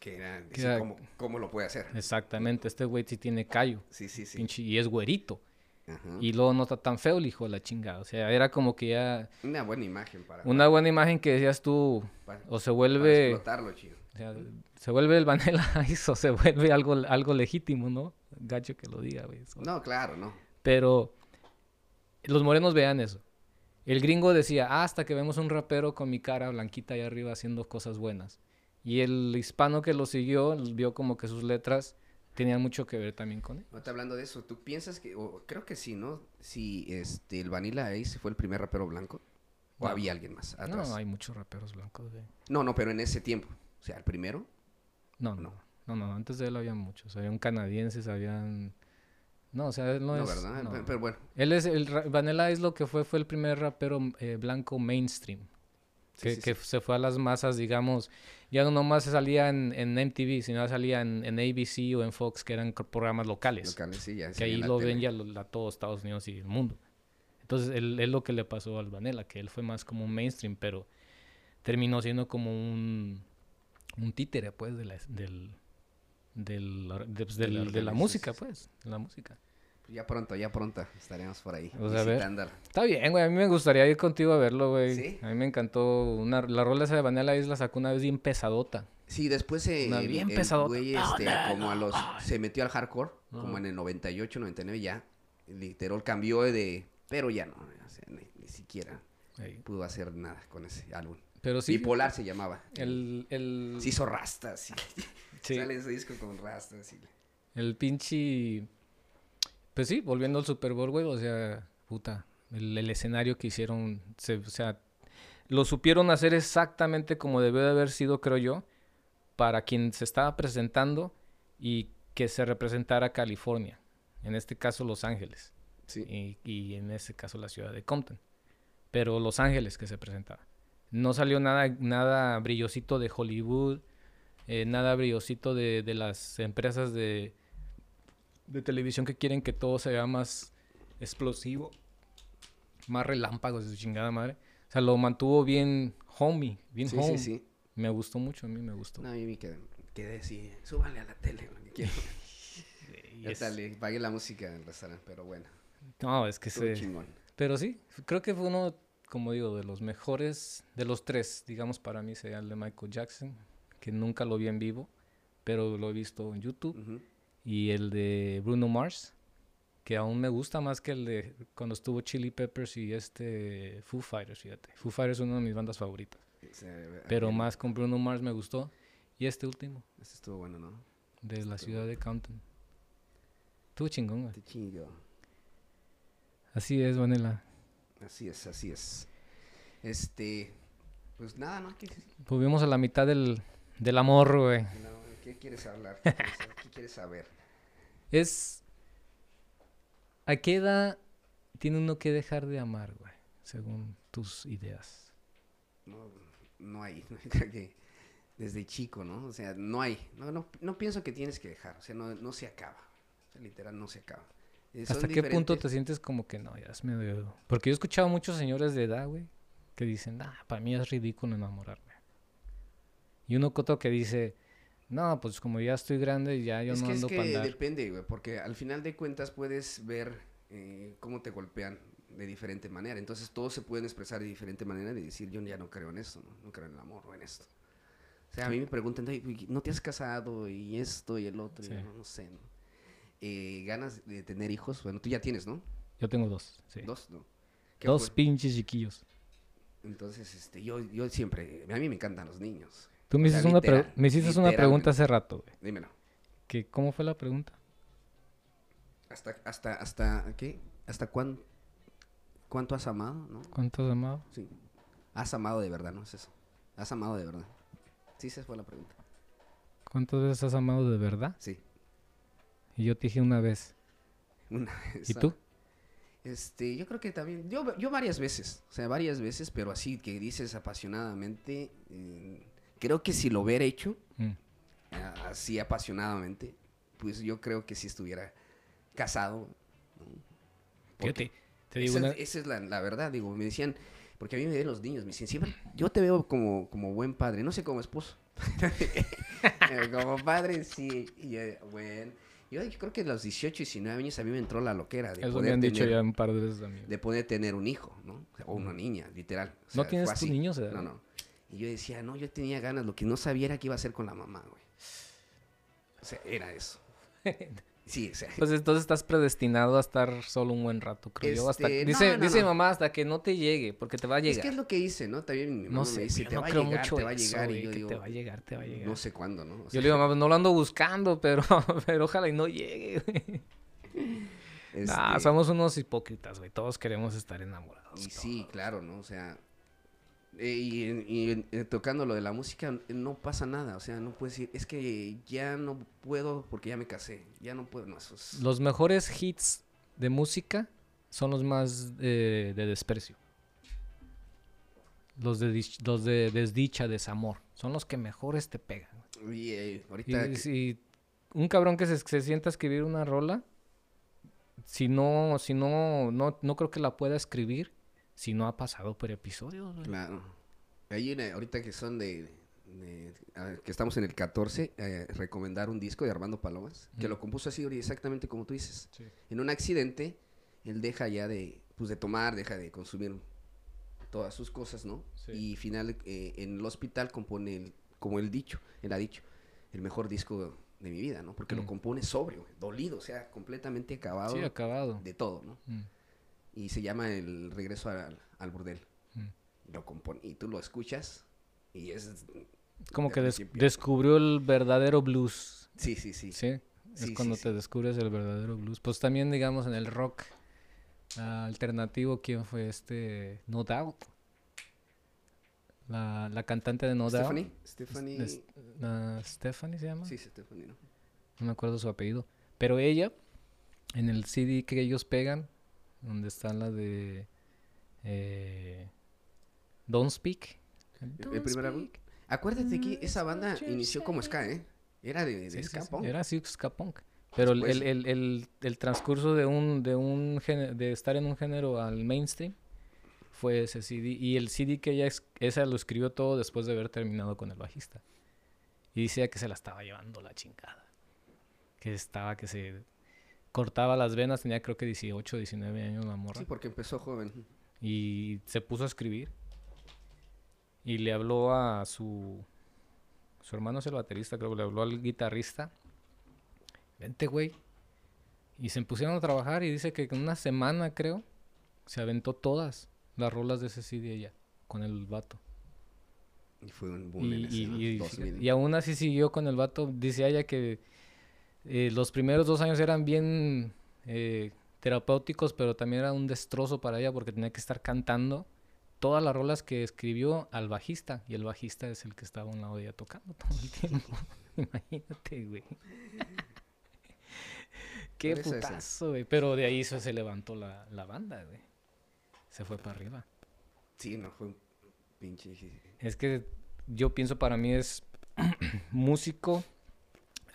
Que era, Que era- ¿cómo, cómo lo puede hacer? Exactamente, este güey sí tiene callo, Sí, sí, sí. pinche, y es güerito. Ajá. Y luego no está tan feo el hijo de la chingada. O sea, era como que ya Una buena imagen para, una buena imagen que decías tú, para, o se vuelve, explotarlo, chido. o sea, se vuelve el Vanilla Ice o se vuelve algo, algo legítimo, ¿no? Gacho que lo diga, güey. No, claro, no. Pero los morenos vean eso. El gringo decía, "Ah, hasta que vemos un rapero con mi cara blanquita ahí arriba haciendo cosas buenas. Y el hispano que lo siguió vio como que sus letras tenían mucho que ver también con él. No te hablando de eso, ¿tú piensas que, o creo que sí, ¿no? Si este, el Vanilla Ace fue el primer rapero blanco, o No. había alguien más atrás. No, hay muchos raperos blancos, no, no, pero en ese tiempo, o sea, el primero, No, no, no, no, antes de él había muchos. Habían canadienses, habían... No, o sea, él no, no, es... ¿verdad? no. Pero, pero bueno, Él es el... Vanilla es lo que fue, fue el primer rapero eh, blanco mainstream. sí, que, sí, que sí. se fue a las masas, digamos, ya no nomás salía en, en MTV, sino salía en, en ABC o en Fox, que eran programas locales, locales, sí, ya que ahí lo ven ya a todo Estados Unidos y el mundo. Entonces, él, es lo que le pasó al Vanilla, que él fue más como un mainstream, pero terminó siendo como un, un títere, pues, de la, del, del, de, pues, de De la, de música, pues, de la música. Ya pronto, ya pronto estaremos por ahí. O sea, a ver. visitándola. Está bien, güey. A mí me gustaría ir contigo a verlo, güey. ¿Sí? A mí me encantó. Una, la rola esa de Vanilla Ice la sacó una vez bien pesadota. Sí, después se el- bien el pesadota. güey, este, como a los se metió al hardcore, como en el 98, 99 ya, literal cambió de, pero ya no, o sea, ni, ni siquiera Ey. pudo hacer nada con ese álbum. Pero sí. Bipolar se llamaba. El, el, Se hizo rastas, sí. sí, Sale ese disco con rastas. y- el pinche. Pues sí, volviendo al Super Bowl, güey. O sea, puta. El, el escenario que hicieron. se- o sea, lo supieron hacer exactamente como debió de haber sido, creo yo. Para quien se estaba presentando y que se representara California. En este caso, Los Ángeles. Sí. y, y en ese caso la ciudad de Compton. Pero Los Ángeles que se presentaba. No salió nada, nada brillosito de Hollywood, eh, nada brillosito de, de las empresas de, de televisión que quieren que todo se vea más explosivo, más relámpagos de su chingada madre. O sea, lo mantuvo bien homey, bien Sí, home, sí, sí. Me gustó mucho, a mí me gustó. No, a mí me quedé, quedé así, súbale a la tele, lo que quiero. Y Ya tal, pagué la música en el restaurante, pero bueno, No, es que estuvo se... chingón. Pero sí, creo que fue uno, como digo, de los mejores, de los tres, digamos, para mí sería el de Michael Jackson, que nunca lo vi en vivo, pero lo he visto en YouTube. Y el de Bruno Mars, que aún me gusta más que el de cuando estuvo Chili Peppers y este Foo Fighters, fíjate. Foo Fighters es una de mis bandas favoritas, pero más con Bruno Mars me gustó. Y este último, Ese estuvo bueno, ¿no? de la ciudad de Compton. Estuvo chingón, güey. Te chingo. Así es, Vanilla. Así es, así es. Este, pues nada, ¿no? ¿Qué, Volvimos a la mitad del, del amor, güey. no, ¿qué quieres hablar? ¿Qué quieres, qué quieres saber? Es... ¿A qué edad tiene uno que dejar de amar, güey? Según tus ideas. No, no hay, desde chico, ¿no? O sea, no hay, no, no, no pienso que tienes que dejar, o sea, no, no se acaba, o sea, literal no se acaba. ¿Hasta qué punto te sientes como que no, ya es medio... Porque yo he escuchado a muchos señores de edad, güey, que dicen, ah, para mí es ridículo enamorarme. Y uno otro que dice, no, pues como ya estoy grande, ya yo es no que, es ando que para andar. depende, güey, porque al final de cuentas puedes ver eh, cómo te golpean de diferente manera. Entonces todos se pueden expresar de diferente manera y decir, yo ya no creo en esto, ¿no? no creo en el amor o en esto. O sea, a mí me preguntan, "Oye, ¿no te has casado y esto y el otro? Y Sí. yo, no, no sé, ¿no? Eh, ganas de tener hijos, bueno, tú ya tienes, ¿no? Yo tengo dos, sí. Dos, ¿no? ¿Qué Dos fue? pinches chiquillos. Entonces, este, yo, yo siempre, a mí me encantan los niños. Tú me O sea, hiciste, una, literal- me hiciste una pregunta hace rato, güey. Dímelo. que ¿Cómo fue la pregunta? ¿Hasta, hasta, hasta, qué? ¿Hasta cuán, cuánto has amado, no? ¿Cuánto has amado? Sí. Has amado de verdad, ¿no? Es eso. Has amado de verdad. Sí, esa fue la pregunta. ¿Cuántas veces has amado de verdad? Sí. Y yo te dije una vez. Una ¿Y esa- tú? Este, yo creo que también, yo, yo varias veces, o sea, varias veces, pero así que dices apasionadamente, eh, creo que si lo hubiera hecho, Mm. así apasionadamente, pues yo creo que si estuviera casado. ¿no? Te digo esa, una... es, esa es la, la verdad, digo, me decían, porque a mí me ven los niños, me decían, siempre, yo te veo como, como buen padre, no sé como esposo. Eh, como padre, sí. Y yo, bueno, yo, yo creo que a los 18, 19 años a mí me entró la loquera de me poder han dicho tener- ya un par de veces a mí. de poder tener un hijo, ¿no? O una niña, literal. O ¿No tienes tus niños? eh? No, no. Y yo decía, no, yo tenía ganas, lo que no sabía era qué iba a hacer con la mamá, güey. O sea, era eso. Sí, o sea, Pues entonces estás predestinado a estar solo un buen rato, creo yo. Hasta, Este, dice no, no, dice mi mamá hasta que no te llegue, porque te va a es llegar. que es lo que hice, ¿no? También mi mamá no me sé, dice, yo te va a creo llegar, mucho te va a llegar. y yo digo, te va a llegar, te va a llegar. no sé cuándo, ¿no? O Yo le digo, mamá, no lo ando buscando, pero, pero ojalá y no llegue, güey. Nah, este, somos unos hipócritas, güey. Todos queremos estar enamorados. Y todos. sí, claro, ¿no? O sea, y, en- y en- eh, tocando lo de la música, eh, no pasa nada. O sea, no puedes decir, es que ya no puedo porque ya me casé. Ya no puedo, no, es- Los mejores hits de música son los más eh, de desprecio. Los de, los de desdicha, desamor. Son los que mejores te pegan. Y, eh, Y, que- un cabrón que se, se sienta a escribir una rola, si no, si no, no, no creo que la pueda escribir si no ha pasado por episodios. güey. claro. Hay una, ahorita que son de, de- que estamos en el 14, eh, recomendar un disco de Armando Palomas, que Mm. lo compuso así exactamente como tú dices. Sí. En un accidente, él deja ya de, pues de tomar, deja de consumir todas sus cosas, ¿no? Sí. Y final, eh, en el hospital compone, el- como él dicho, él ha dicho, el mejor disco de mi vida, ¿no? Porque Mm. lo compone sobrio, dolido, o sea, completamente acabado Sí, acabado. de todo, ¿no? Mm, Y se llama El regreso al, al burdel. mm. Lo compone, y tú lo escuchas, y es... Como que des- descubrió el verdadero blues. Sí, sí, sí. Sí, es Sí, cuando sí, te sí. descubres el verdadero blues. Pues también, digamos, en el rock ah, alternativo, ¿quién fue este? No Doubt. La, la cantante de No Stephanie, Doubt. Stephanie... Es- ah, Stephanie se llama. Sí, Stephanie, ¿no? No me acuerdo su apellido. Pero ella, en el CD que ellos pegan, donde está la de eh, Don't Speak. el primer álbum? Acuérdate que esa banda inició como ska, ¿eh? Era de, de Sí, ska sí, punk. Era así ska punk. Pero el, el, el, el- el transcurso de un, de un de estar en un género al mainstream fue ese CD. Y el CD que ella, es- esa lo escribió todo después de haber terminado con el bajista. Y decía que se la estaba llevando la chingada. Que estaba, que se cortaba las venas, tenía creo que 18, 19 años la morra. Sí, porque empezó joven. Y se puso a escribir. Y le habló a su... Su hermano es el baterista, creo que le habló al guitarrista. Vente, güey. Y se pusieron a trabajar y dice que en una semana, creo, se aventó todas las rolas de ese CD ella, con el vato. Y fue un boom Y, en ese y- y- 2000. y aún así siguió con el vato. Dice ella que eh, los primeros dos años eran bien eh, terapéuticos, pero también era un destrozo para ella porque tenía que estar cantando todas las rolas que escribió al bajista. Y el bajista es el que estaba a un lado de ella tocando todo el tiempo. Imagínate, güey. Qué putazo, güey. Pero de ahí se, se levantó la, la banda, güey. Se fue para arriba. Sí, no, fue un pinche... Es que yo pienso para mí es músico,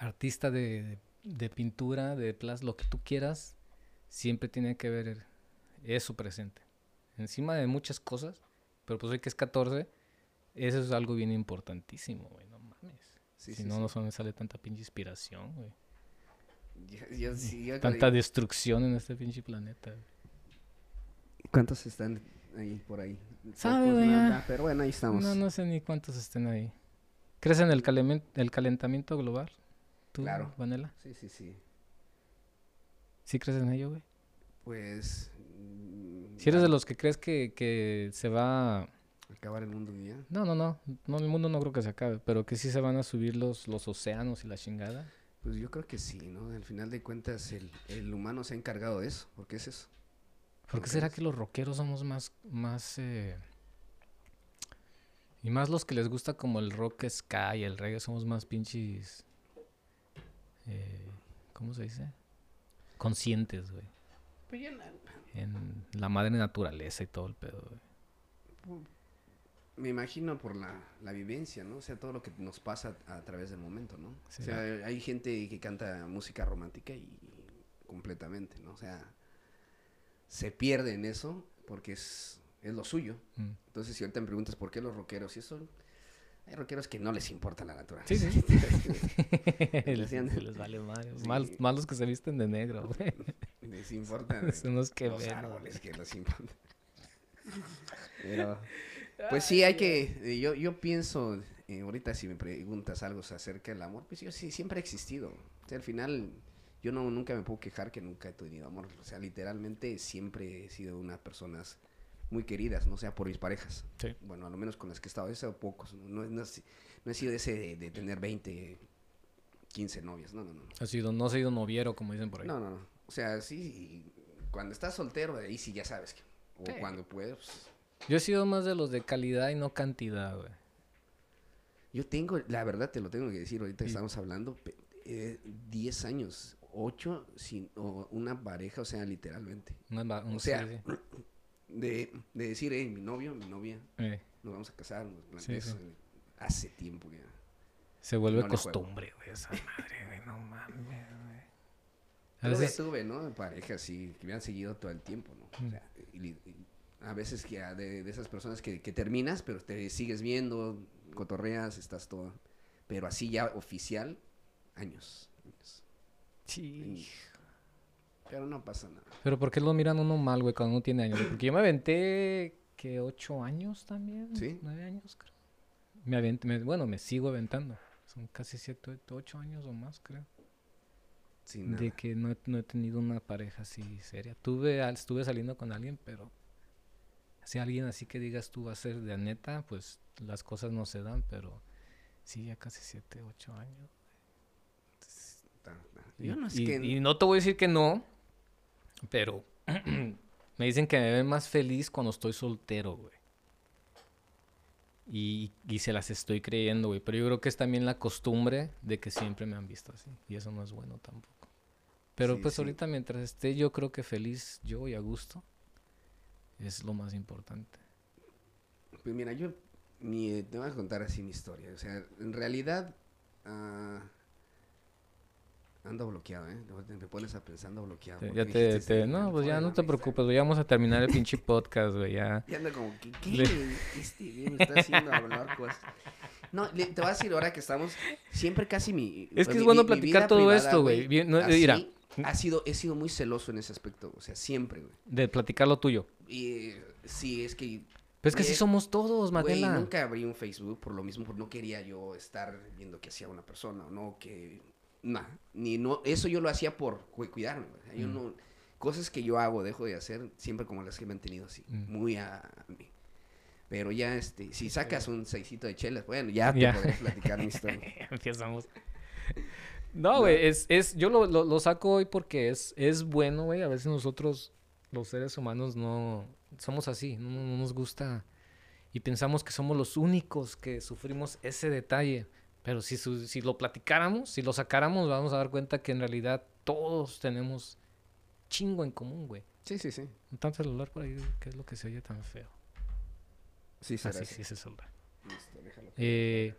artista de, de pintura, de plas, lo que tú quieras, siempre tiene que ver eso presente. Encima de muchas cosas, pero pues hoy que es 14, eso es algo bien importantísimo, güey, no mames. Sí, si sí, no, sí. no sale tanta pinche inspiración, güey. Sí, ya- Tanta destrucción en este pinche planeta. güey. ¿Cuántos están ahí por ahí? Sabe, nada, Pero bueno, ahí estamos. No, no sé ni cuántos estén ahí. ¿Crees en el, el calentamiento global? ¿Tú, Claro. Vanela? Sí, sí, sí. ¿Sí crees en ello, güey? Pues... mm, Si eres de los que crees que, que se va... Acabar el mundo un día. No, no, no. No, el mundo no creo que se acabe. Pero que sí se van a subir los, los océanos y la chingada. Pues yo creo que sí, ¿no? Al final de cuentas el, el humano se ha encargado de eso. ¿Por qué es eso? ¿Por qué será que los rockeros somos más... más eh, Y más los que les gusta como el rock ska y el reggae somos más pinches... eh, ¿Cómo se dice? Conscientes, güey. Pues ya na- En la madre naturaleza y todo el pedo, güey. me imagino por la, la vivencia, ¿no? O sea, todo lo que nos pasa a, a través del momento, ¿no? Sí. O sea, hay gente que canta música romántica y completamente, ¿no? O sea, se pierde en eso porque es, es lo suyo. Mm. Entonces, si ahorita me preguntas por qué los rockeros y eso, hay rockeros que no les importa la naturaleza. Sí, sí. les, vale madre. Sí. Mal- malos que se visten de negro, güey. les importa Son los que los ven. árboles que les importa. Pero, pues sí, hay que, eh, yo, yo pienso, eh, ahorita si me preguntas algo acerca del amor, pues yo sí, siempre ha existido. O sea, al final, yo no, nunca me puedo quejar que nunca he tenido amor. O sea, literalmente siempre he sido unas personas muy queridas, no sea por mis parejas. Sí. Bueno, a lo menos con las que he estado, he sido pocos. No, no, no he si- no he sido ese de, de tener 20, 15 novias. No, no, no. Ha sido, no ha sido noviero, como dicen por ahí. No, no, no. O sea, sí, cuando estás soltero, ahí sí ya sabes que. O Sí. cuando puedes. pues, Yo he sido más de los de calidad y no cantidad, güey. Yo tengo, la verdad te lo tengo que decir, ahorita Y- estamos hablando, pe- eh, 10 años, 8 sin o una pareja, o sea, literalmente. Una un- O sea, sí, sí. De, de decir, hey, mi novio, mi novia, Eh, nos vamos a casar, nos plan- Sí, hace tiempo ya. se vuelve No costumbre, güey, esa madre, güey. No mames, güey. A veces, tuve, ¿no? Parejas sí, que me han seguido todo el tiempo, ¿no? O Mm. sea, y y a veces que de, de esas personas que, que terminas, pero te sigues viendo, cotorreas, estás todo. Pero así ya oficial, años. años. sí. Pero no pasa nada. Pero ¿por qué lo miran uno mal, güey, cuando uno tiene años? Porque yo me aventé, que ¿Ocho años también? ¿Sí? ¿Nueve años, creo? Me aventé, me- bueno, me sigo aventando. Son casi siete, ocho años o más, creo. Sin nada. De que no he, no he tenido una pareja así seria. Tuve, estuve saliendo con alguien, pero si alguien así que digas tú va a ser de neta, pues las cosas no se dan, pero sí, ya casi siete, ocho años. Yo no es y- que... y no te voy a decir que no, pero me dicen que me ven más feliz cuando estoy soltero, güey. Y, y se las estoy creyendo, güey. Pero yo creo que es también la costumbre de que siempre me han visto así. Y eso no es bueno tampoco. Pero Sí, pues sí. ahorita mientras esté yo creo que feliz yo y a gusto es lo más importante. Pues mira, yo mi- te voy a contar así mi historia. O sea, en realidad, ah, Ando bloqueado, ¿eh? Te- Me pones a pensar, ando bloqueado. Porque Ya te, dijiste te- no, pues ya no te preocupes, güey, ya vamos a terminar el pinche podcast, güey, ya. Y anda como, ¿qué, qué Le- güey? Este güey está haciendo hablar cosas. No, le- te voy a decir ahora que estamos, siempre casi mi... Es que mi- es bueno mi- mi platicar vida todo privada, esto, güey. No, así, mira. Ha sido, he sido muy celoso en ese aspecto, o sea, siempre, güey. De platicar lo tuyo. Y sí, es que Pero es que así Güey, somos todos, Güey, Matela. nunca abrí un Facebook por lo mismo, porque no quería yo estar viendo qué hacía una persona, o no, que... Nah, ni no, eso yo lo hacía por cu- cuidarme, sea, Yo Mm. no... Cosas que yo hago, dejo de hacer, siempre como las que me han tenido así, Mm. muy a, a mí. Pero ya, este, si sacas un seisito de chelas, bueno, ya te podré platicar mi historia. Empezamos. No, güey, es, es, yo lo, lo, lo saco hoy porque es, es bueno, güey. A veces nosotros, los seres humanos, no somos así, no, no nos gusta y pensamos que somos los únicos que sufrimos ese detalle. Pero si, su- si lo platicáramos, si lo sacáramos, vamos a dar cuenta que en realidad todos tenemos chingo en común, güey. Sí, sí, sí. Un tanto celular por ahí, ¿qué es lo que se oye tan feo? Sí, Ah, será sí, así. sí, ese celular. Listo, déjalo. Eh,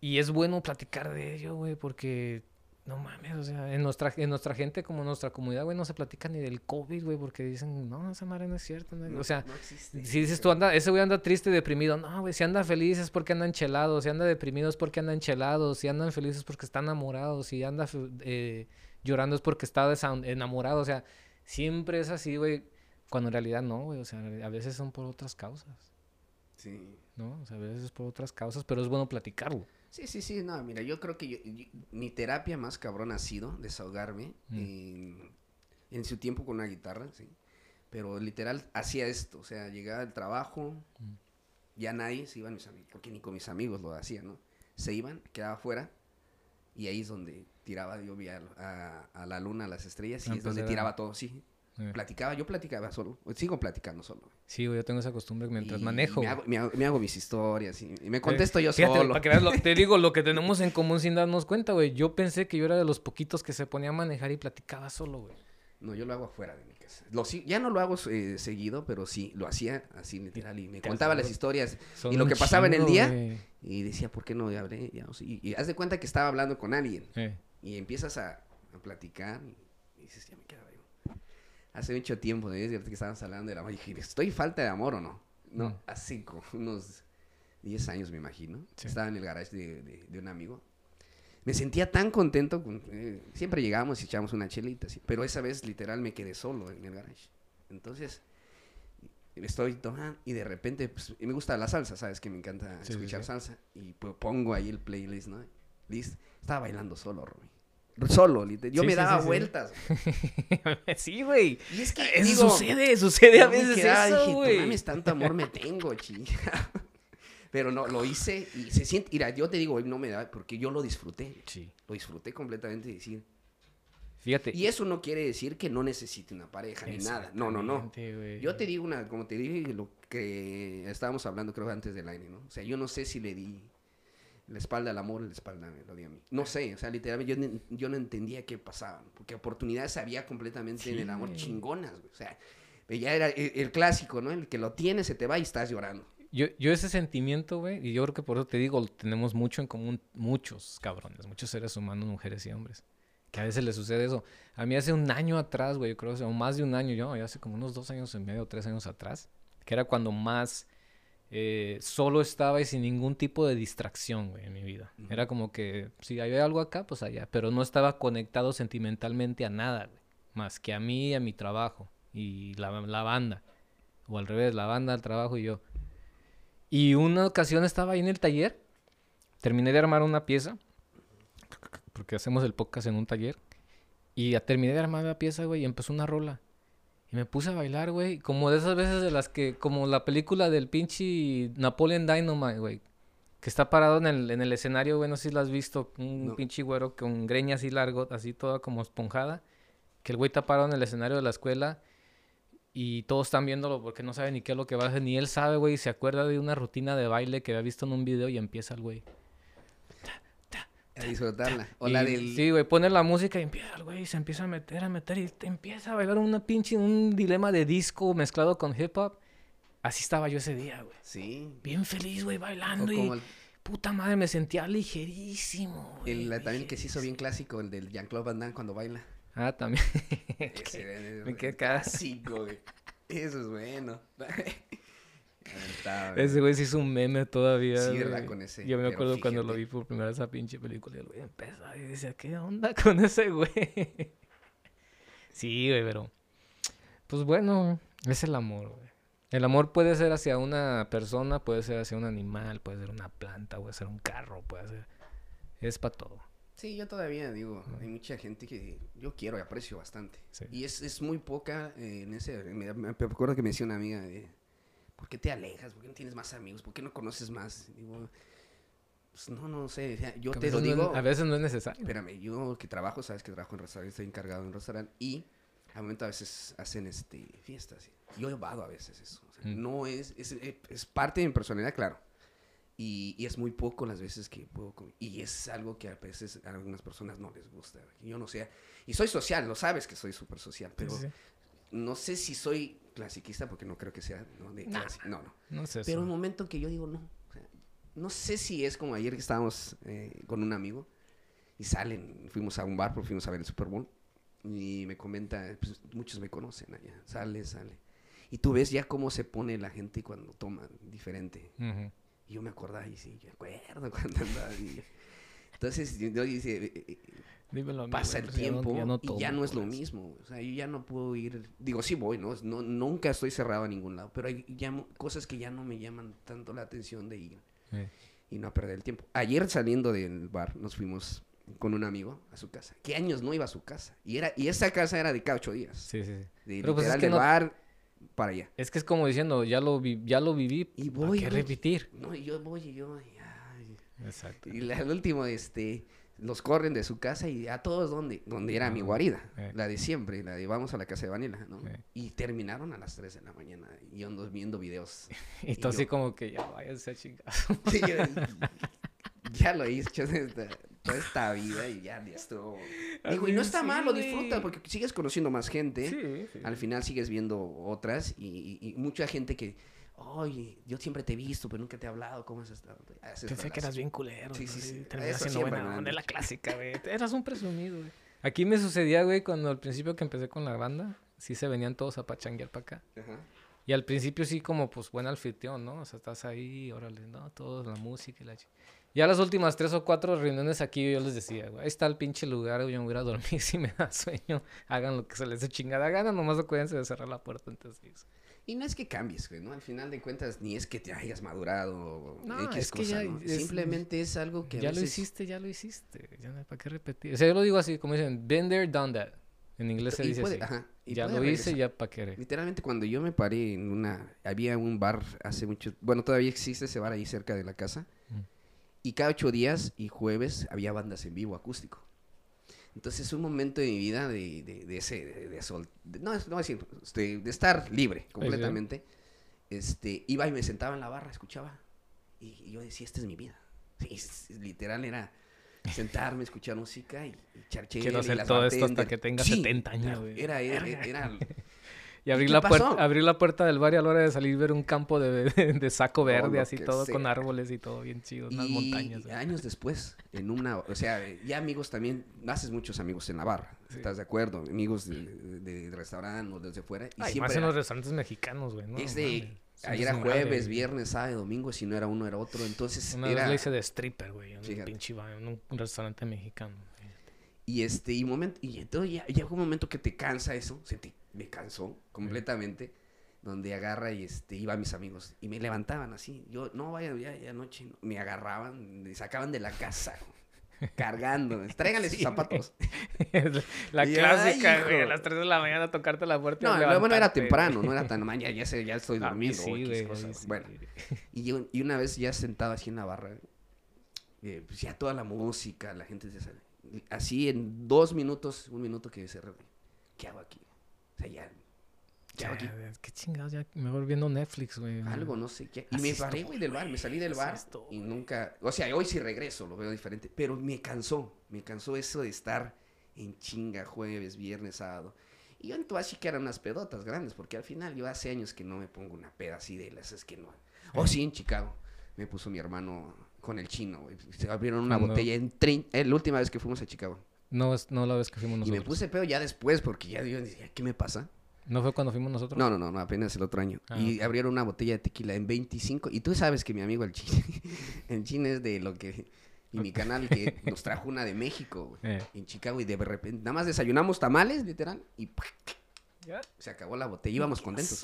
y es bueno platicar de ello, güey, porque no mames, o sea, en nuestra, en nuestra gente, como en nuestra comunidad, güey, no se platica ni del COVID, güey, porque dicen, no, esa madre no es cierta. no es-". No- o sea, no existe. si dices tú, anda, ese güey anda triste y deprimido, no, güey, si anda feliz es porque anda enchelado, si anda deprimido es porque anda enchelado, si andan felices es porque está enamorado, si anda eh, llorando es porque está enamorado, o sea, siempre es así, güey, cuando en realidad no, güey, o sea, a veces son por otras causas, Sí. ¿No? O sea, a veces es por otras causas, pero es bueno platicarlo. Sí, sí, sí, no, mira, yo creo que yo- yo- mi terapia más cabrón ha sido desahogarme Mm. en, en su tiempo con una guitarra, sí. Pero literal hacía esto, o sea, llegaba al trabajo, Mm. ya nadie se iban mis amigos, porque ni con mis amigos lo hacía, ¿no? Se iban, quedaba afuera y ahí es donde tiraba yo vi a, a- a la luna, a las estrellas y Ah, es donde pues era- tiraba todo, sí. Eh. Platicaba, yo platicaba solo, sigo platicando solo. Sí, güey, yo tengo esa costumbre mientras Y manejo. Me hago, me hago- me hago mis historias y, y me contesto yo Fíjate, solo. para que veas lo- te digo lo que tenemos en común sin darnos cuenta, güey. Yo pensé que yo era de los poquitos que se ponía a manejar y platicaba solo, güey. No, yo lo hago afuera de mi casa. Lo, sí- ya no lo hago eh, seguido, pero sí, lo hacía así literal. Y me contaba las historias y lo que pasaba en el día. Y decía, ¿por qué no hablé? Ya, y, y haz de cuenta que estaba hablando con alguien. Eh, Y empiezas a, a platicar y, dices, ya me quedaba yo. Hace mucho tiempo, ¿no? Desde que estábamos hablando del amor, dije, ¿estoy falta de amor o no? No, Mm. hace como unos 10 años, me imagino. Sí. Estaba en el garage de, de- de un amigo. Me sentía tan contento. con- eh, siempre llegábamos y echábamos una chelita, sí, pero esa vez literal me quedé solo en el garage. Entonces, estoy tomando y de repente, pues, y me gusta la salsa, ¿sabes? Que me encanta Sí, escuchar sí. salsa. Y pues pongo ahí el playlist, ¿no? List. Estaba bailando solo, Romy. Solo, literal. Yo Sí, me sí, daba sí, vueltas. sí, güey. Y es que, Eso digo, sucede, sucede a veces quedaba, eso, dije, "No güey. mames, tanto amor me tengo, chinga. Pero no, lo hice y se siente, mira, yo te digo, hoy no me da, porque yo lo disfruté. Sí. Lo disfruté completamente, decir. Fíjate. Y eso no quiere decir que no necesite una pareja ni nada. No, no, no. Yo te digo una, como te dije, lo que estábamos hablando creo antes del aire, ¿no? O sea, yo no sé si le di la espalda al amor la espalda me lo di a mí. No sé, o sea, literalmente yo, yo no entendía qué pasaba, porque oportunidades había completamente en el amor chingonas, güey. O sea, ya era el, el clásico, ¿no? El que lo tiene, se te va y estás llorando. Yo, yo ese sentimiento, güey, y yo creo que por eso te digo, tenemos mucho en común, muchos cabrones, muchos seres humanos, mujeres y hombres, que a veces les sucede eso. A mí hace un año atrás, güey, yo creo, o más de un año, yo, ya hace como unos dos años y medio, tres años atrás, que era cuando más eh, solo estaba y sin ningún tipo de distracción, güey, en mi vida. Era como que, si había algo acá, pues allá, pero no estaba conectado sentimentalmente a nada, güey, más que a mí y a mi trabajo y la, la banda. O al revés, la banda, el trabajo y yo. Y una ocasión estaba ahí en el taller, terminé de armar una pieza, porque hacemos el podcast en un taller, y terminé de armar la pieza, güey, y empezó una rola. Me puse a bailar, güey, como de esas veces de las que, como la película del pinche Napoleon Dynamite, güey, que está parado en el, en el escenario, güey, no sé si lo has visto, un No. pinche güero con greña así largo, así toda como esponjada, que el güey está parado en el escenario de la escuela y todos están viéndolo porque no saben ni qué es lo que va a hacer, ni él sabe, güey, y se acuerda de una rutina de baile que había visto en un video y empieza el güey. A disfrutarla. O Y- la del... Sí, güey, pone la música y empieza el güey, se empieza a meter, a meter y te empieza a bailar una pinche, un dilema de disco mezclado con hip hop. Así estaba yo ese día, güey. Sí. Bien feliz, güey, bailando y el- puta madre, me sentía ligerísimo. güey, El, también que se hizo bien clásico, el del Jean-Claude Van Damme cuando baila. Ah, también. Ese me quedé clásico, güey. Eso es bueno. Está, güey. Ese güey se hizo un meme todavía. Sí, güey. ¿verdad? Con ese, Yo me acuerdo cuando lo fíjate. vi por primera vez esa pinche película. Y el güey empezó y decía, ¿qué onda con ese güey? Sí, güey, pero. Pues bueno, es el amor, güey. El amor puede ser hacia una persona, puede ser hacia un animal, puede ser una planta, puede ser un carro, puede ser. Es para todo. Sí, yo todavía digo, hay mucha gente que yo quiero y aprecio bastante. Sí. Y es, es muy poca eh, en ese... Me, me acuerdo que me decía una amiga, de, ¿por qué te alejas? ¿Por qué no tienes más amigos? ¿Por qué no conoces más? Digo, pues no, no sé. o sea, yo Que te lo veces no digo... a veces no es necesario. Espérame, yo que trabajo, sabes que trabajo en restaurante, estoy encargado en restaurante y al momento a veces hacen este fiestas. Yo he evado a veces eso. o sea, Mm. No es, es, es parte de mi personalidad, claro. Y, y es muy poco las veces que puedo com- Y es algo que a veces a algunas personas no les gusta. Yo no sé. Y soy social, lo sabes que soy súper social, pero Sí, sí. no sé si soy clasiquista porque no creo que sea. No, de Nah. no, no. No es eso. Pero un momento que yo digo, no. o sea, no sé si es como ayer que estábamos eh, con un amigo y salen, fuimos a un bar porque fuimos a ver el Super Bowl y me comenta, pues, muchos me conocen allá, sale, sale. Y tú ves ya cómo se pone la gente cuando toman diferente. Y yo me acordaba y sí, yo acuerdo cuando andaba. y- Entonces, yo, eh, eh, Dímelo a mí, pasa el ya no- tiempo y ya no es lo mismo. O sea, yo ya no puedo ir. Digo, sí voy, ¿no? no nunca estoy cerrado a ningún lado, pero hay ya cosas que ya no me llaman tanto la atención de ir Eh. y no perder el tiempo. Ayer saliendo del bar nos fuimos con un amigo a su casa. ¿Qué años no iba a su casa? Y era y esa casa era de cada ocho días. Sí, sí, sí. De Pero pues es literal que del no- bar para allá. Es que es como diciendo, ya lo, vi, ya lo viví, Y ¿para voy, qué voy. repetir? No, y yo voy y yo. ay, Exacto. Y la- el último, este, los corren de su casa y a todos donde, donde era mi Ah, guarida, eh. la de siempre, la de vamos a la casa de Vanilla, ¿no? Eh. Y terminaron a las 3 de la mañana y yo ando viendo videos. Y tú y así yo- como que ya váyanse a chingar. Sí, ya lo hice hecho esta, toda esta vida y ya, ya estuvo. Digo, y no está sí, mal, lo güey. disfruta porque sigues conociendo más gente. Sí, sí. Al final sigues viendo otras y, y- y mucha gente que, oye, yo siempre te he visto, pero nunca te he hablado, ¿cómo has estado? Haces Pensé que relación. eras bien culero. Sí, ¿no? sí, sí. Terminas siendo buena onda, es la clásica, güey. Eras un presumido, güey. Aquí me sucedía, güey, cuando al principio que empecé con la banda, sí se venían todos a pachanguear para acá. Ajá. Y al principio sí como, pues, buen anfitrión, ¿no? O sea, estás ahí, órale, ¿no? Todos, la música y la... Ya las últimas tres o cuatro reuniones aquí yo les decía, güey, ahí está el pinche lugar, yo me voy a ir a dormir si me da sueño. Hagan lo que se les dé chingada gana, nomás acuérdense de cerrar la puerta antes de. Y no es que cambies, güey, ¿no? Al final de cuentas, ni es que te hayas madurado No, X es que cosa, ya ¿no? es- Simplemente es algo que Ya lo hiciste, ya lo hiciste. Ya no hay para qué repetir. O sea, yo lo digo así, como dicen, been there, done that. En inglés se y dice puede- así. ajá, y ya lo hice, ya para qué. Literalmente cuando yo me paré en una... Había un bar hace mucho... Bueno, todavía existe ese bar ahí cerca de la casa. Mm. Y cada ocho días y jueves había bandas en vivo acústico. Entonces un momento de mi vida de, de, de ese... De, de sol- no, no decir, de estar libre completamente. Este, iba y me sentaba en la barra, escuchaba. Y, y yo decía, esta es mi vida. Sí, es- literal era sentarme, escuchar música y, y echar Quiero chela y hacer las todo esto hasta que tenga Sí, 70 años, güey. Era, era, era, Y abrir la, pasó? puerta, abrir la puerta del bar y a la hora de salir ver un campo de, de- de saco verde, así todo con árboles y todo bien chido, unas y montañas. güey. años después, en una, o sea, ya amigos también, haces muchos amigos en la barra, Sí. ¿estás de acuerdo? Amigos de, de, restaurante o desde fuera. Y Ay, siempre más en era- los restaurantes mexicanos, güey, ¿no? es de, ayer era jueves, viernes, sábado, domingo, si no era uno era otro, entonces Una era... vez le hice de stripper, güey, en un Fíjate. pinche bar, en un, un restaurante mexicano. Y este, y momento, y entonces ya, llega un momento que te cansa eso, se te, me cansó completamente, donde agarra y este, iba a mis amigos, y me levantaban así, yo, no, vaya, ya, ya anoche, no", me agarraban, me sacaban de la casa, cargando, tráiganle sus Sí, zapatos. la Y, clásica, güey, a las 3 de la mañana tocarte la puerta. No, luego no era temprano, no era tan mañana, ya, sé, ya estoy A mí durmiendo. sí, güey, sí, Bueno, y, yo- y una vez ya sentado así en la barra, eh, pues ya toda la música, la gente se sale. Así en dos minutos, un minuto que cerré, ¿qué hago aquí? O sea, ya. Ya, qué chingados, ya mejor viendo Netflix, güey. Algo, no sé qué. Y me paré, güey, del bar, me salí del bar y nunca, o sea, hoy sí regreso, lo veo diferente, pero me cansó, me cansó eso de estar en chinga jueves, viernes, sábado. Y yo en Tuachi que eran unas pedotas grandes, porque al final yo hace años que no me pongo una peda así de las, es que no. Oh, sí, en Chicago. Me puso mi hermano con el chino, güey. Se abrieron una botella en trein- eh, la última vez que fuimos a Chicago. No, es, no la vez que fuimos Y nosotros. me puse pedo ya después porque ya yo decía, ¿qué me pasa? ¿No fue cuando fuimos nosotros? No, no, no, no, apenas el otro año. Ah, y abrieron una botella de tequila en 25. Y tú sabes que mi amigo el chino, el chino es de lo que... Y mi canal que nos trajo una de México, güey. Eh. En Chicago y de repente, nada más desayunamos tamales, literal, y ¿Ya? se acabó la botella. Íbamos contentos.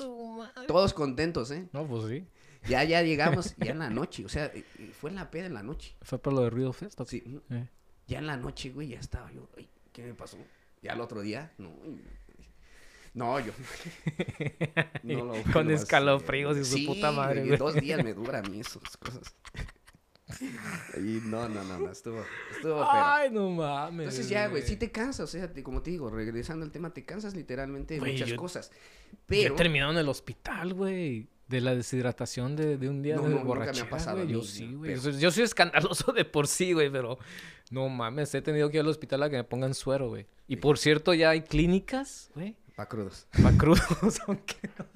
Todos contentos, ¿eh? No, pues sí. Ya, ya llegamos, ya en la noche, o sea, eh, eh, fue en la peda en la noche. ¿Fue por lo de Ruido Fest? Sí, Eh. Ya en la noche, güey, ya estaba yo, ay, ¿qué me pasó? Ya el otro día, no, no, yo. no lo Con hacer, escalofríos y su Sí, puta madre, güey. Dos días me dura a mí esas cosas. Y no, no, no, no, estuvo, estuvo, pero... Ay, no mames. Entonces ya, güey, sí te cansas, o sea, te- como te digo, regresando al tema, te cansas literalmente de Güey, muchas yo- cosas. Yo Pero, he terminado en el hospital, güey. De la deshidratación de, de un día No, de no, nunca me ha pasado güey. Yo sí, no, güey. pero- Yo, yo soy escandaloso de por sí, güey, pero no mames, he tenido que ir al hospital a que me pongan suero, güey. Y por cierto, ya hay clínicas, güey, pa' crudos. para crudos, aunque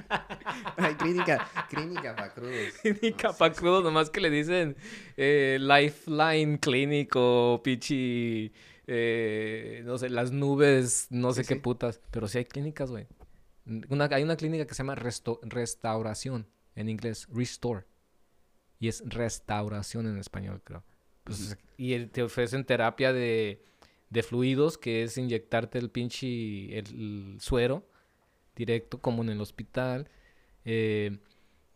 Ay, clínica, clínica pa' crudos. clínica para crudos, nomás que le dicen eh, Lifeline Clinic o pichi, eh, no sé, las nubes, no sé qué putas. Pero sí hay clínicas, güey. Una, hay una clínica que se llama resto- restauración, en inglés, restore. Y es restauración en español, creo. Pues, Y te ofrecen terapia de, de fluidos, que es inyectarte el pinche el, el suero directo, como en el hospital. Eh,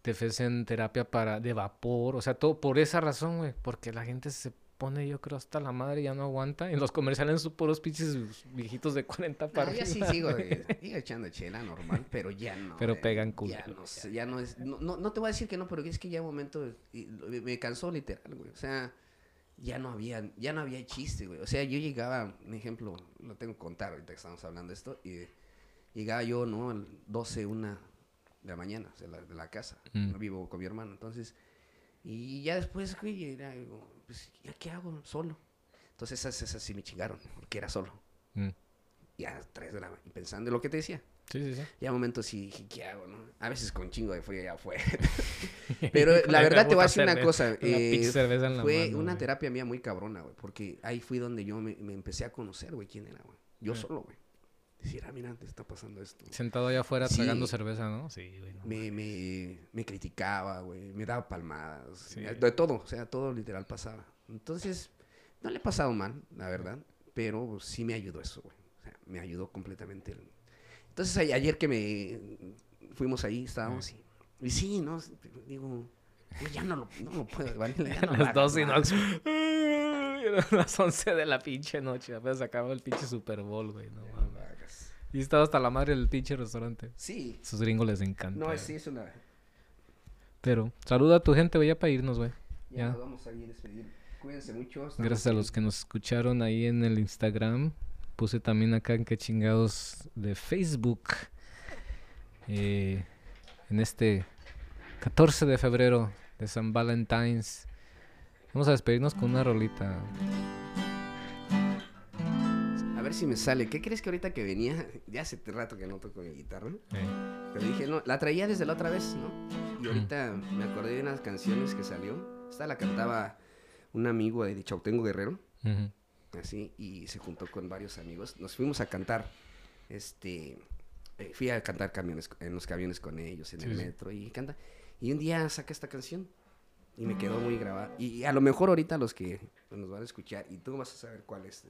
te ofrecen terapia para de vapor, o sea, todo por esa razón, güey, porque la gente se pone, yo creo, hasta la madre y ya no aguanta. En los comerciales son puros pinches viejitos de 40 para ya sí sigo, güey. eh, sigo echando chela normal, pero ya no. Pero eh, pegan culo. Ya no, sé, ya no es, no, no, no te voy a decir que no, pero es que ya un momento, me cansó literal, güey, o sea, ya no había, ya no había chiste, güey, o sea, yo llegaba, un ejemplo, lo tengo que contar ahorita que estamos hablando de esto, y llegaba yo, ¿no? Al 12, una de la mañana, o sea, la- de la casa, Mm. vivo con mi hermano, entonces, y ya después, güey, era, pues, ¿ya qué hago? Solo. Entonces esas, esas sí me chingaron, porque era solo. Mm. Ya, tres de la mañana, pensando en lo que te decía. Sí, sí, sí. Ya momentos sí dije, ¿qué hago, no? A veces con chingo de frío ya fue. Pero la verdad te voy a decir una cosa. la eh, fue mano, una güey. terapia mía muy cabrona, güey. Porque ahí fui donde yo me, me empecé a conocer, güey, quién era, güey. Yo Ah. solo, güey. Decir, ah, mira, te está pasando esto. Sentado allá afuera Sí. tragando cerveza, ¿no? Sí, güey. no Me, me, me criticaba, güey. Me daba palmadas. Sí. De todo, o sea, todo literal pasaba. Entonces, no le he pasado mal, la verdad. Pero sí me ayudó eso, güey. O sea, me ayudó completamente. el- Entonces, a- ayer que me fuimos ahí, estábamos y, y sí, ¿no? Digo, güey, ya no lo, no lo puedo, ¿vale? Ya no las 12 y no. las 11 de la pinche noche. Apenas acababa el pinche Super Bowl, güey. No, mames. Y estaba hasta la madre del pinche restaurante. Sí. Esos gringos les encanta. No, sí, es una... Pero saluda a tu gente, güey, ya para irnos, güey. Ya, Ya. nos vamos a ir a despedir. Cuídense mucho. Gracias a los que nos escucharon ahí en el Instagram. Puse también acá en que chingados de Facebook. eh, en este 14 de febrero de San Valentine's. Vamos a despedirnos con una rolita. A ver si me sale. ¿Qué crees que ahorita que venía? Ya hace rato que no toco mi guitarra. Eh, Pero dije, no, la traía desde la otra vez, ¿no? Y ahorita me acordé de unas canciones que salió. Esta la cantaba un amigo de Chautengo Guerrero, ujú. Así, y se juntó con varios amigos. Nos fuimos a cantar, este, eh, fui a cantar camiones, en los camiones con ellos, en Sí, el sí. metro, y canta. Y un día saca esta canción, y me quedó muy grabada. Y a lo mejor ahorita los que nos van a escuchar, y tú vas a saber cuál es.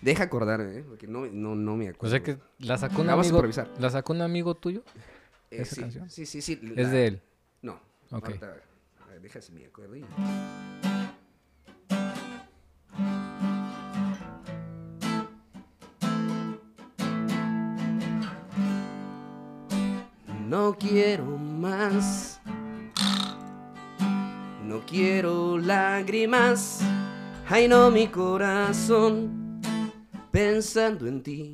Deja acordarme, ¿eh? Porque no, no, no me O acuerdo. sea que la sacó un La amigo. ¿La sacó un amigo tuyo? Eh, esa sí, canción? Sí, sí, sí. Es la- de él. No. Ok. ahorita, a ver, deja si me acuerdo. y- No quiero más. No quiero lágrimas. Ay, no, mi corazón. Pensando en ti.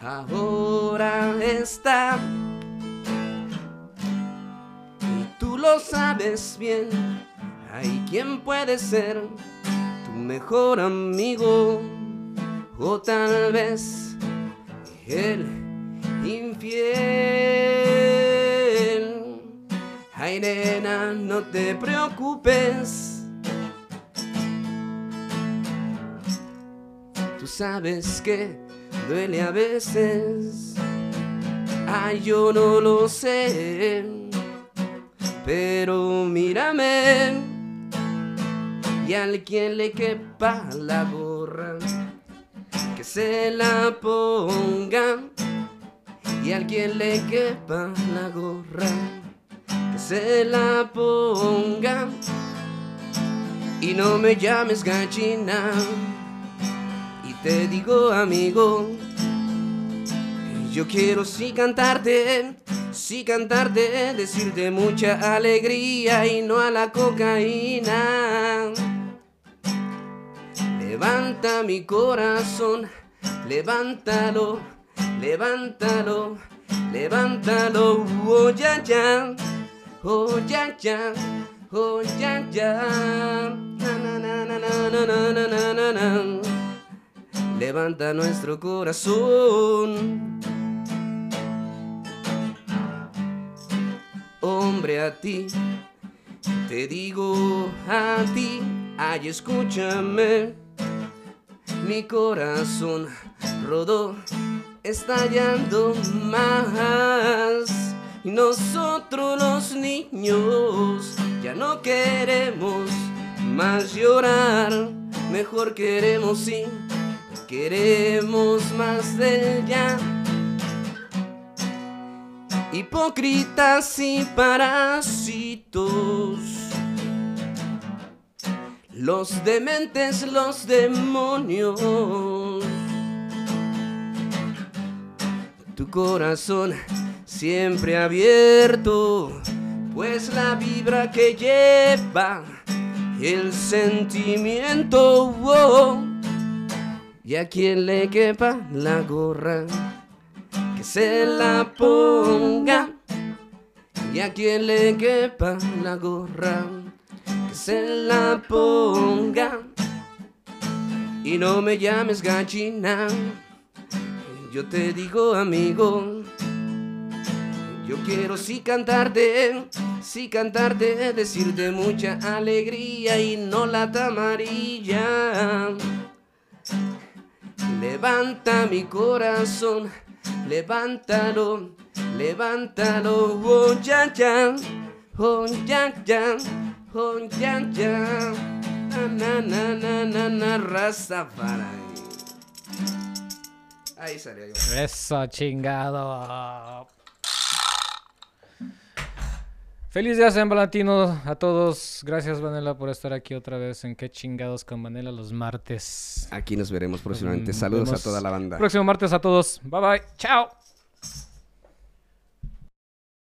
Ahora está. Y tú lo sabes bien. Hay quien puede ser tu mejor amigo. O tal vez el infiel. Ay, nena, no te preocupes. Tú sabes que duele a veces. Ay, yo no lo sé. Pero mírame. Y al quien le quepa la gorra, que se la ponga. Y al quien le quepa la gorra se la ponga. Y no me llames gallina. Y te digo, amigo, yo quiero sí cantarte, sí cantarte, decirte mucha alegría y no a la cocaína. Levanta mi corazón, levántalo, levántalo, levántalo, oh ya ya, oh ya ya, oh ya ya, na, na, levanta nuestro corazón. Hombre a ti, te digo a ti, ay escúchame, mi corazón rodó, estallando más. Y nosotros los niños ya no queremos más llorar, mejor queremos sí, queremos más de ya. Hipócritas y parásitos. Los dementes, los demonios. Tu corazón siempre abierto, pues la vibra que lleva el sentimiento. y a quien le quepa la gorra, que se la ponga. Y a quien le quepa la gorra, que se la ponga. Y no me llames gallina, yo te digo amigo. Yo quiero sí cantarte, sí cantarte, decirte mucha alegría y no la tamarilla. Levanta mi corazón, levántalo, levántalo, oh ya ya, oh ya ya, oh ya ya, na na na na na Rastafari. Ahí salió yo. Eso, chingado. Feliz día San Valentino a todos. Gracias, Vanela, por estar aquí otra vez en Qué chingados con Vanela los martes. Aquí nos veremos próximamente. Nos Saludos a toda la banda. Próximo martes a todos. Bye bye. Chao.